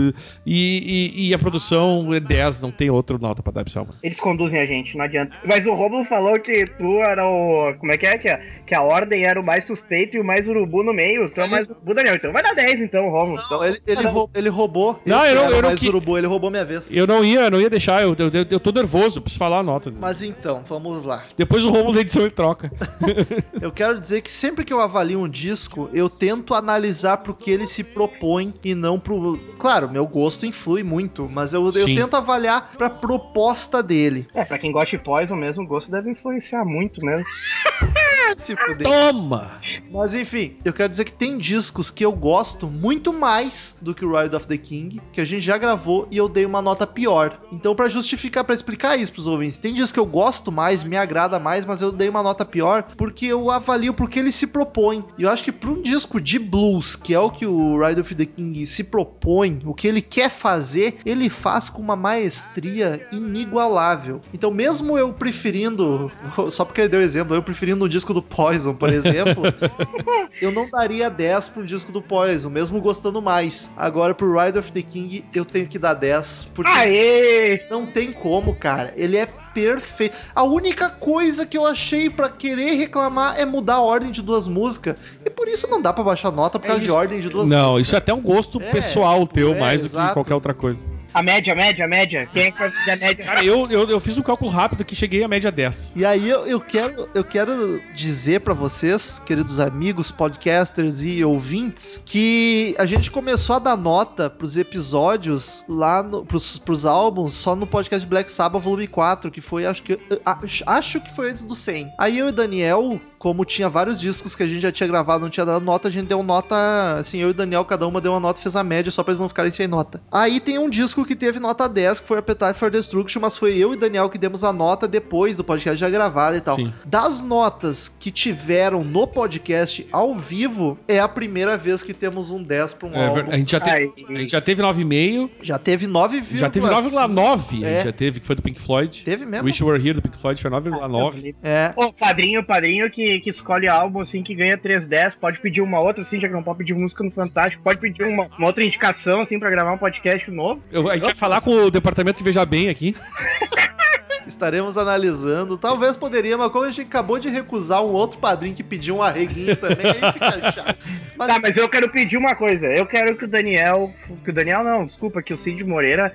e, e- e a produção é 10, não tem outra nota pra dar, pessoal. Eles conduzem a gente, não adianta. Mas o Romulo falou que tu era o. Como é que é? Que a, que a ordem era o mais suspeito e o mais urubu no meio. Tu é o mais urubu, Daniel. Então vai dar 10, então, Romulo. Não, Então, ele, ele, rou- ele roubou. Não, eu não- eu não mais que- urubu, ele roubou minha vez. Eu não ia, eu não ia deixar, eu, eu, eu tô nervoso, eu preciso falar a nota. Mas então, vamos lá. Depois o Romulo da edição ele troca. Eu quero dizer que sempre que eu avalio um disco, eu tento analisar pro que ele se propõe e não pro. Claro, meu gosto influi muito, mas eu, eu tento avaliar pra proposta dele. É, pra quem gosta de Poison mesmo, o gosto deve influenciar muito mesmo. Se fuder. Toma! Mas enfim, eu quero dizer que tem discos que eu gosto muito mais do que o Ride of the King, que a gente já gravou e eu dei uma nota pior. Então, pra justificar, pra explicar isso pros ouvintes, tem discos que eu gosto mais, me agrada mais, mas eu dei uma nota pior porque eu avalio porque ele se propõe. E eu acho que pra um disco de blues, que é o que o Ride of the King se propõe, o que ele quer fazer, ele faz com uma maestria inigualável. Então, mesmo eu preferindo, só porque ele deu exemplo, eu preferindo um disco do Poison, por exemplo, eu não daria 10 pro disco do Poison, mesmo gostando mais. Agora, pro Ride of the King, eu tenho que dar 10, porque Aê! não tem como, cara. Ele é perfeito. A única coisa que eu achei pra querer reclamar é mudar a ordem de duas músicas. E por isso não dá pra baixar nota por É causa de ordem de duas Não, músicas. isso é até um gosto É, pessoal tipo, teu, é, mais do exato. que qualquer outra coisa. A média, a média, a média. Quem é que vai fazer a média? Cara, eu, eu, eu fiz um cálculo rápido que cheguei à média 10. E aí eu, eu quero, eu quero dizer pra vocês, queridos amigos, podcasters e ouvintes, que a gente começou a dar nota pros episódios lá no, pros, pros álbuns só no podcast Black Sabbath volume 4, que foi acho que acho, acho que foi antes do 100. Aí eu e o Daniel, como tinha vários discos que a gente já tinha gravado, não tinha dado nota, a gente deu nota, assim, eu e o Daniel cada uma deu uma nota e fez a média só pra eles não ficarem sem nota. Aí tem um disco que teve nota 10, que foi Appetite for Destruction, mas foi eu e Daniel que demos a nota depois do podcast já gravado e tal. Sim. Das notas que tiveram no podcast ao vivo, é a primeira vez que temos um 10 pra um É, álbum. a, gente já teve, Ai, a gente já teve 9,5, Já teve 9, já teve 9,9. A É. gente já teve, que foi do Pink Floyd. Teve mesmo? Wish You Were Here do Pink Floyd foi 9,9. É. Ô, padrinho, padrinho que, que escolhe álbum assim, que ganha 310, pode pedir uma outra, assim, já que não pode pedir música no Fantástico, pode pedir uma, uma outra indicação, assim, pra gravar um podcast novo. Eu- a gente vai falar com o departamento de Veja Bem aqui. Estaremos analisando. Talvez poderia, mas como a gente acabou de recusar um outro padrinho que pediu um arreguinho também, aí fica chato. Mas Tá, mas eu quero pedir uma coisa. Eu quero que o Daniel. Que o Daniel não, desculpa, que o Cid Moreira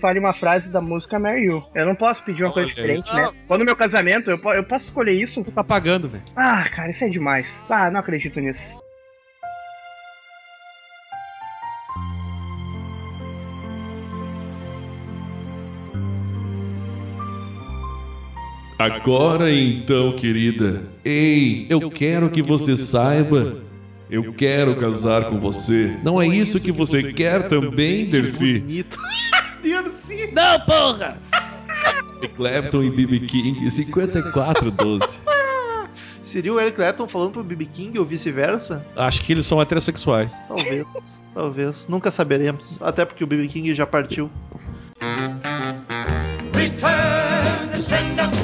fale uma frase da música Mary You. Eu não posso pedir uma coisa Olha diferente, isso. né? Quando no meu casamento, eu, eu posso escolher isso? Tu tá pagando, velho. Ah, cara, isso é demais. Ah, não acredito nisso. Agora então, querida. Ei, eu quero que você saiba. Eu quero casar com você. Não é isso que você quer também, Dercy? bonito. Dercy. Não, porra! Clapton e B.B. King, 5412. Seria o Eric Clapton falando pro BB King ou vice-versa? Acho que eles são heterossexuais. Talvez. talvez. Nunca saberemos. Até porque o BB King já partiu. Return to sender.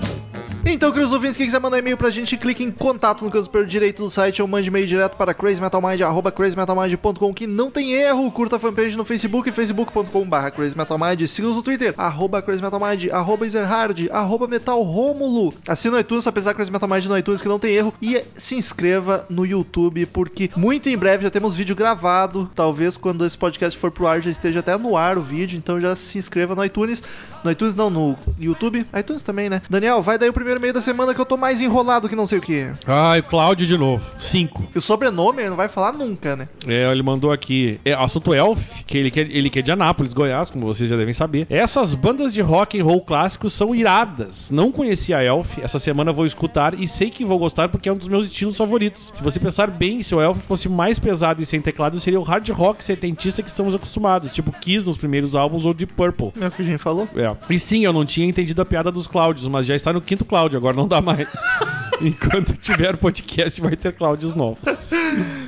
Então, queridos ouvintes, quem quiser mandar e-mail pra gente, clique em contato no canto superior direito do site ou mande e-mail direto para crazymetalmind, arroba crazymetalmind.com, que não tem erro. Curta a fanpage no Facebook, facebook.com.br crazymetalmind. Siga-nos no Twitter, arroba crazymetalmind, arroba ezerhard, arroba metalromulo. Assina no iTunes, apesar Crazy Metal Mind no iTunes, que não tem erro. E se inscreva no YouTube, porque muito em breve já temos vídeo gravado. Talvez quando esse podcast for pro ar já esteja até no ar o vídeo, então já se inscreva no iTunes. No iTunes não, no YouTube. iTunes também, né? Daniel, vai daí o primeiro meio da semana que eu tô mais enrolado que não sei o que. Ai, Cláudio de novo. 5. E o sobrenome ele não vai falar nunca, né? É, ele mandou aqui. É, assunto Elf, que ele quer, ele quer de Anápolis, Goiás, como vocês já devem saber. Essas bandas de rock and roll clássicos são iradas. Não conhecia a Elf, essa semana vou escutar e sei que vou gostar porque é um dos meus estilos favoritos. Se você pensar bem, se o Elf fosse mais pesado e sem teclado, seria o hard rock setentista que estamos acostumados, tipo Kiss nos primeiros álbuns ou Deep Purple. É o que a gente falou. É. E sim, eu não tinha entendido a piada dos Cláudios, mas já está no quinto Cláudio, agora não dá mais. Enquanto tiver podcast, vai ter Cláudios novos.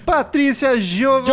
Patrícia Giovanetti.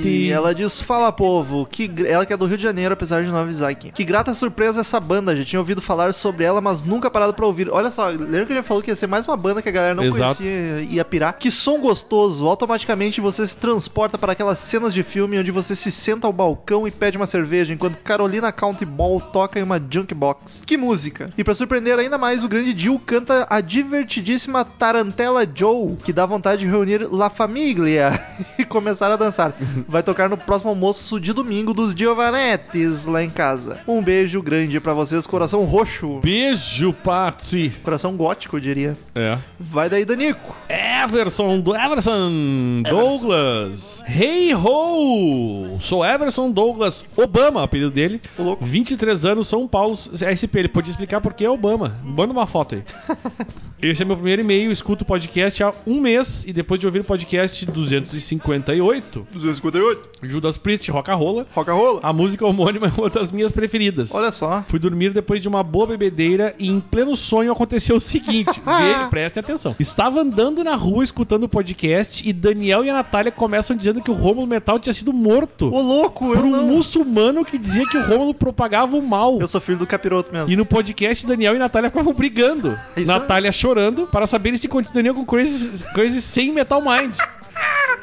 Giovanetti. Ela diz: Fala povo, que ela que é do Rio de Janeiro, apesar de não avisar aqui. Que grata surpresa essa banda. Já tinha ouvido falar sobre ela, mas nunca parado pra ouvir. Olha só, lembra que já falou que ia ser mais uma banda que a galera não Exato. conhecia e ia pirar. Que som gostoso. Automaticamente você se transporta para aquelas cenas de filme onde você se senta ao balcão e pede uma cerveja, enquanto Carolina County Ball toca em uma junk box. Que música! E pra surpreender ainda mais, o grande Jill canta a divertidíssima Tarantella Joe, que dá vontade de reunir La Famiglia e começar a dançar. Vai tocar no próximo almoço de domingo dos Giovanettes lá em casa. Um beijo grande pra vocês, coração roxo. Beijo, Patsy. Coração gótico, eu diria. É. Vai daí, Danico. Everson do Everson Douglas. Hey ho! Sou Everson Douglas Obama, o apelido dele. Ô, louco. 23 anos, São Paulo, SP. Ele podia explicar por que é Obama. Manda uma foto aí. Esse é meu primeiro e-mail. Escuto o podcast há um mês e depois de ouvir o podcast 258, 258. Judas Priest, Rock Rola, Rock and roll. a música homônima é uma das minhas preferidas. Olha só. Fui dormir depois de uma boa bebedeira e em pleno sonho aconteceu o seguinte. Vê, prestem atenção. Estava andando na rua escutando o podcast e Daniel e a Natália começam dizendo que o Rômulo Metal tinha sido morto Ô, louco, por eu um não. muçulmano que dizia que o Rômulo propagava o mal. Eu sou filho do capiroto mesmo. E no podcast, Daniel e Natália ficavam brigando. Isso Natália chorando para saber se continua com Crazy, Crazy sem Metal Mind.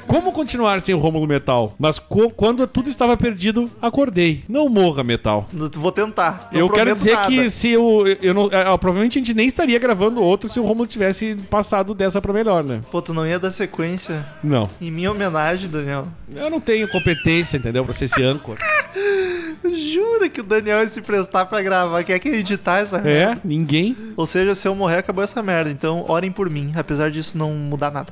Como continuar sem o Rômulo Metal? Mas quando tudo estava perdido, acordei. Não morra, Metal. Vou tentar. Não eu quero dizer nada. que se eu, eu não, ah, provavelmente a gente nem estaria gravando outro se o Romulo tivesse passado dessa pra melhor, né? Pô, tu não ia dar sequência Não. em minha homenagem, Daniel. Eu não tenho competência, entendeu? Pra ser esse âncora. Jura que o Daniel ia se prestar pra gravar? Quer que editar essa É, merda? ninguém. Ou seja, se eu morrer, acabou essa merda. Então, orem por mim, apesar disso não mudar nada.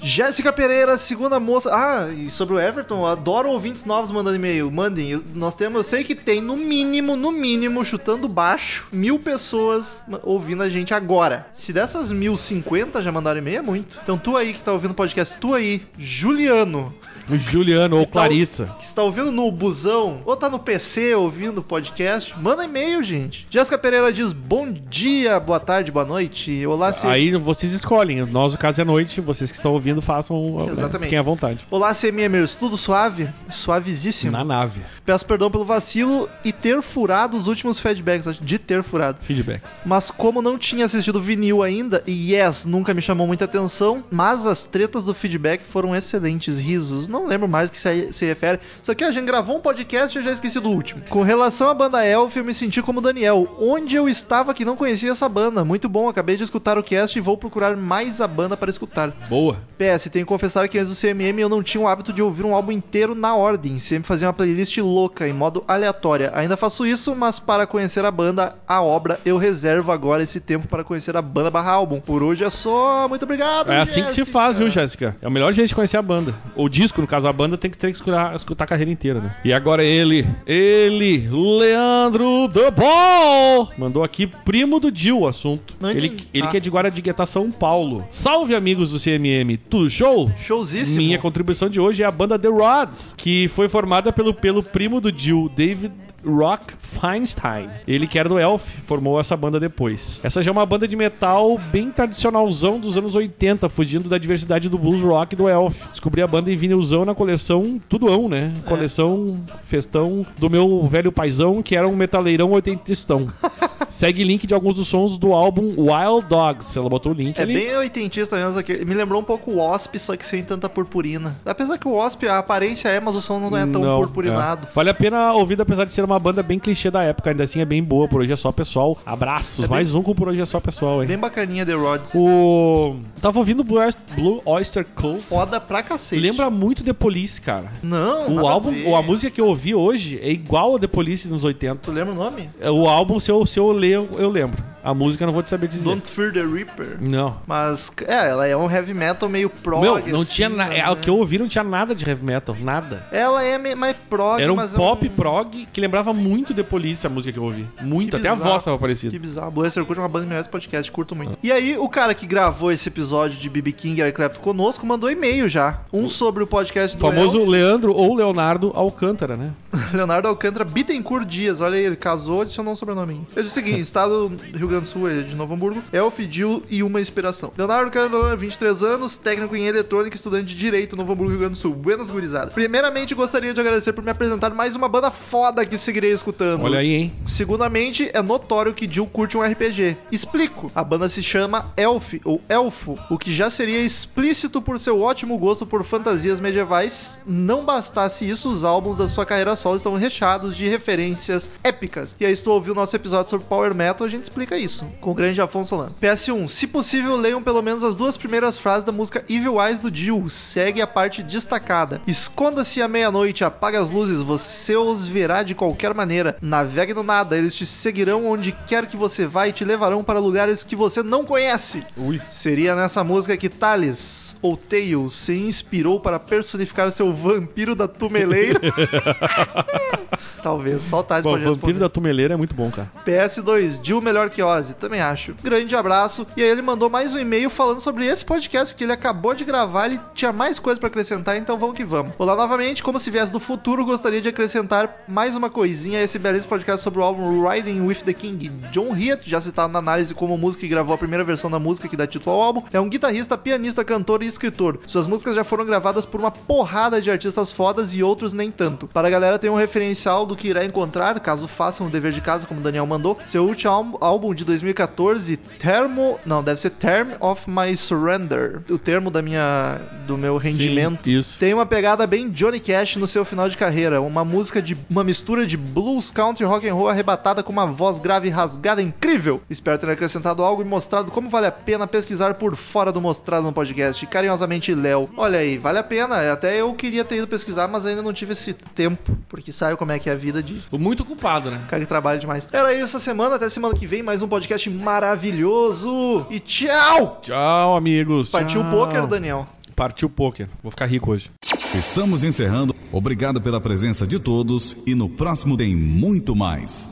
Jéssica Pereira, segunda moça. Ah, e sobre o Everton, adoro ouvintes novos mandando e-mail. Mandem. Nós temos, eu sei que tem no mínimo, no mínimo, chutando baixo, mil pessoas ouvindo a gente agora. Se dessas mil cinquenta já mandaram e-mail, é muito. Então, tu aí que tá ouvindo o podcast, tu aí, Juliano, O Juliano ou Então- Clarissa. que está ouvindo no busão ou tá no PC ouvindo o podcast, manda e-mail, gente. Jéssica Pereira diz: Bom dia, boa tarde, boa noite. Olá, C... Aí vocês escolhem. Nós, no caso, é noite. Vocês que estão ouvindo, façam né, Exatamente. fiquem à vontade. Olá, CMMers, tudo suave? Suavíssimo. Na nave. Peço perdão pelo vacilo e ter furado os últimos feedbacks, de ter furado. Feedbacks. Mas como não tinha assistido vinil ainda, e Yes nunca me chamou muita atenção, mas as tretas do feedback foram excelentes, risos. Não lembro mais o que se, se refere. Isso aqui a gente gravou um podcast e eu já esqueci do último. Com relação à banda Elf, eu me senti como Daniel. Onde eu estava que não conhecia essa banda? Muito bom, acabei de escutar o cast e vou procurar mais a banda para escutar. Boa. PS, que confessar que antes do CMM eu não tinha o hábito de ouvir um álbum inteiro na ordem, sempre fazia uma playlist louca, em modo aleatória. Ainda faço isso, mas para conhecer a banda, a obra, eu reservo agora esse tempo para conhecer a banda barra álbum. Por hoje é só, muito obrigado. É assim que se faz, viu, Jéssica? É o melhor jeito de conhecer a banda. O disco, no caso, a banda tem que ter que escutar, escutar a carreira inteira, né? E agora ele, ele, Leandro The Ball, mandou aqui primo do Dil o assunto. Não ele entendi. ele Ah. que é de Guaratinguetá, São Paulo. Salve, amigos do CMM. Tudo show? Showzíssimo. Minha contribuição de hoje é a banda The Rods, que foi formada pelo, pelo primo do Jill, David Rock Feinstein. Ele que era do Elf, formou essa banda depois. Essa já é uma banda de metal bem tradicionalzão dos anos 80, fugindo da diversidade do blues rock e do Elf. Descobri a banda em vinilzão na coleção Tudoão, né? Coleção festão do meu velho paizão, que era um metaleirão oitentistão. Segue link de alguns dos sons do álbum Wild Dogs. Ela botou o link É ali. bem oitentista mesmo aqui. Me lembrou um pouco o Wasp, só que sem tanta purpurina. Apesar que o Wasp, a aparência é, mas o som não é tão Não, purpurinado. é. Vale a pena ouvir, apesar de ser uma banda bem clichê da época. Ainda assim é bem boa. Por hoje é só pessoal. Abraços. É bem- Mais um com por hoje é só pessoal, hein? Bem bacaninha The Rods. O. Tava ouvindo Blue Oyster- Blue Oyster Cult. Foda pra cacete. Lembra muito The Police, cara. Não, O a álbum, ou a música que eu ouvi hoje é igual a The Police nos 80. Tu lembra o nome? É, O álbum, se eu, se eu ler, eu- eu lembro. A música eu não vou te saber dizer. Don't Fear the Reaper. Não. Mas, é, ela é um heavy metal meio prog. Meu, não assim, tinha nada. mas O que eu ouvi não tinha nada de heavy metal. Nada. Ela é mais prog, Era um pop é um... prog que lembrava muito The Police, a música que eu ouvi. Muito, Que até a bizarro. voz tava parecida. Que bizarro. Blaster curte uma banda de podcast, curto muito. E aí, o cara que gravou esse episódio de BB King e Eric Clapton conosco mandou e-mail já. Um sobre o podcast O do famoso Elf. Leandro ou Leonardo Alcântara, né? Leonardo Alcântara Bittencourt Dias. Olha aí, ele casou, adicionou um sobrenome. Ele diz o seguinte: estado do Rio Grande do Sul, ele é de Novo Hamburgo. Elf, Dil e uma inspiração. Leonardo Alcântara, 23 anos, técnico em eletrônica, estudante de Direito, Novo Hamburgo, Rio Grande do Sul. Buenas gurizada. Primeiramente, gostaria de agradecer por me apresentar mais uma banda foda que seguirei escutando. Olha aí, hein? Segundamente, é notório que Jill curte um RPG. Explico. A banda se chama Elf, ou Elfo, o que já seria explícito por seu ótimo gosto por fantasias medievais. Não bastasse isso, os álbuns da sua carreira solo estão recheados de referências épicas. E aí, se tu ouviu o nosso episódio sobre Power Metal, a gente explica isso, com o grande Afonso Solano. PS1, se possível, leiam pelo menos as duas primeiras frases da música Evil Eyes do Jill. Segue a parte destacada. Esconda-se à meia-noite, apaga as luzes, você os verá de qualquer maneira. Navegue no nada, eles te seguirão onde quer que você vá e te levarão para lugares que você não conhece. Ui. Seria nessa música que Thales, ou Tails, se inspirou para personificar seu vampiro da tumeleira. Talvez, só o Thales o pode Vampiro responder. da Tumeleira é muito bom, cara. PS2, Jill melhor que Também acho. Grande abraço. E aí ele mandou mais um e-mail falando sobre esse podcast que ele acabou de gravar, ele tinha mais coisa pra acrescentar, então vamos que vamos. Olá novamente, como se viesse do futuro, gostaria de acrescentar mais uma coisinha a esse belíssimo podcast sobre o álbum Riding with the King. John Hiatt, já citado na análise como músico que gravou a primeira versão da música que dá título ao álbum, é um guitarrista, pianista, cantor e escritor. Suas músicas já foram gravadas por uma porrada de artistas fodas e outros nem tanto. Para a galera ter um referencial do que irá encontrar, caso façam o dever de casa, como o Daniel mandou, seu último álbum de 2014, Termo. Não, deve ser Term of My Surrender. O termo da minha. do meu rendimento. Sim, isso. Tem uma pegada bem Johnny Cash no seu final de carreira, uma música de uma mistura de blues, country, rock and roll arrebatada com uma voz grave e rasgada incrível. Espero ter acrescentado algo e mostrado como vale a pena pesquisar por fora do mostrado no podcast. Carinhosamente, Léo. Olha aí, vale a pena. Até eu queria ter ido pesquisar, mas ainda não tive esse tempo, porque sabe como é que é a vida de Muito culpado, né? cara que trabalha demais. Era isso essa semana, até semana que vem, mais um podcast maravilhoso. E tchau! Tchau, amigos. Partiu o poker, Daniel. Partiu o poker. Vou ficar rico hoje. Estamos encerrando. Obrigado pela presença de todos e no próximo tem muito mais.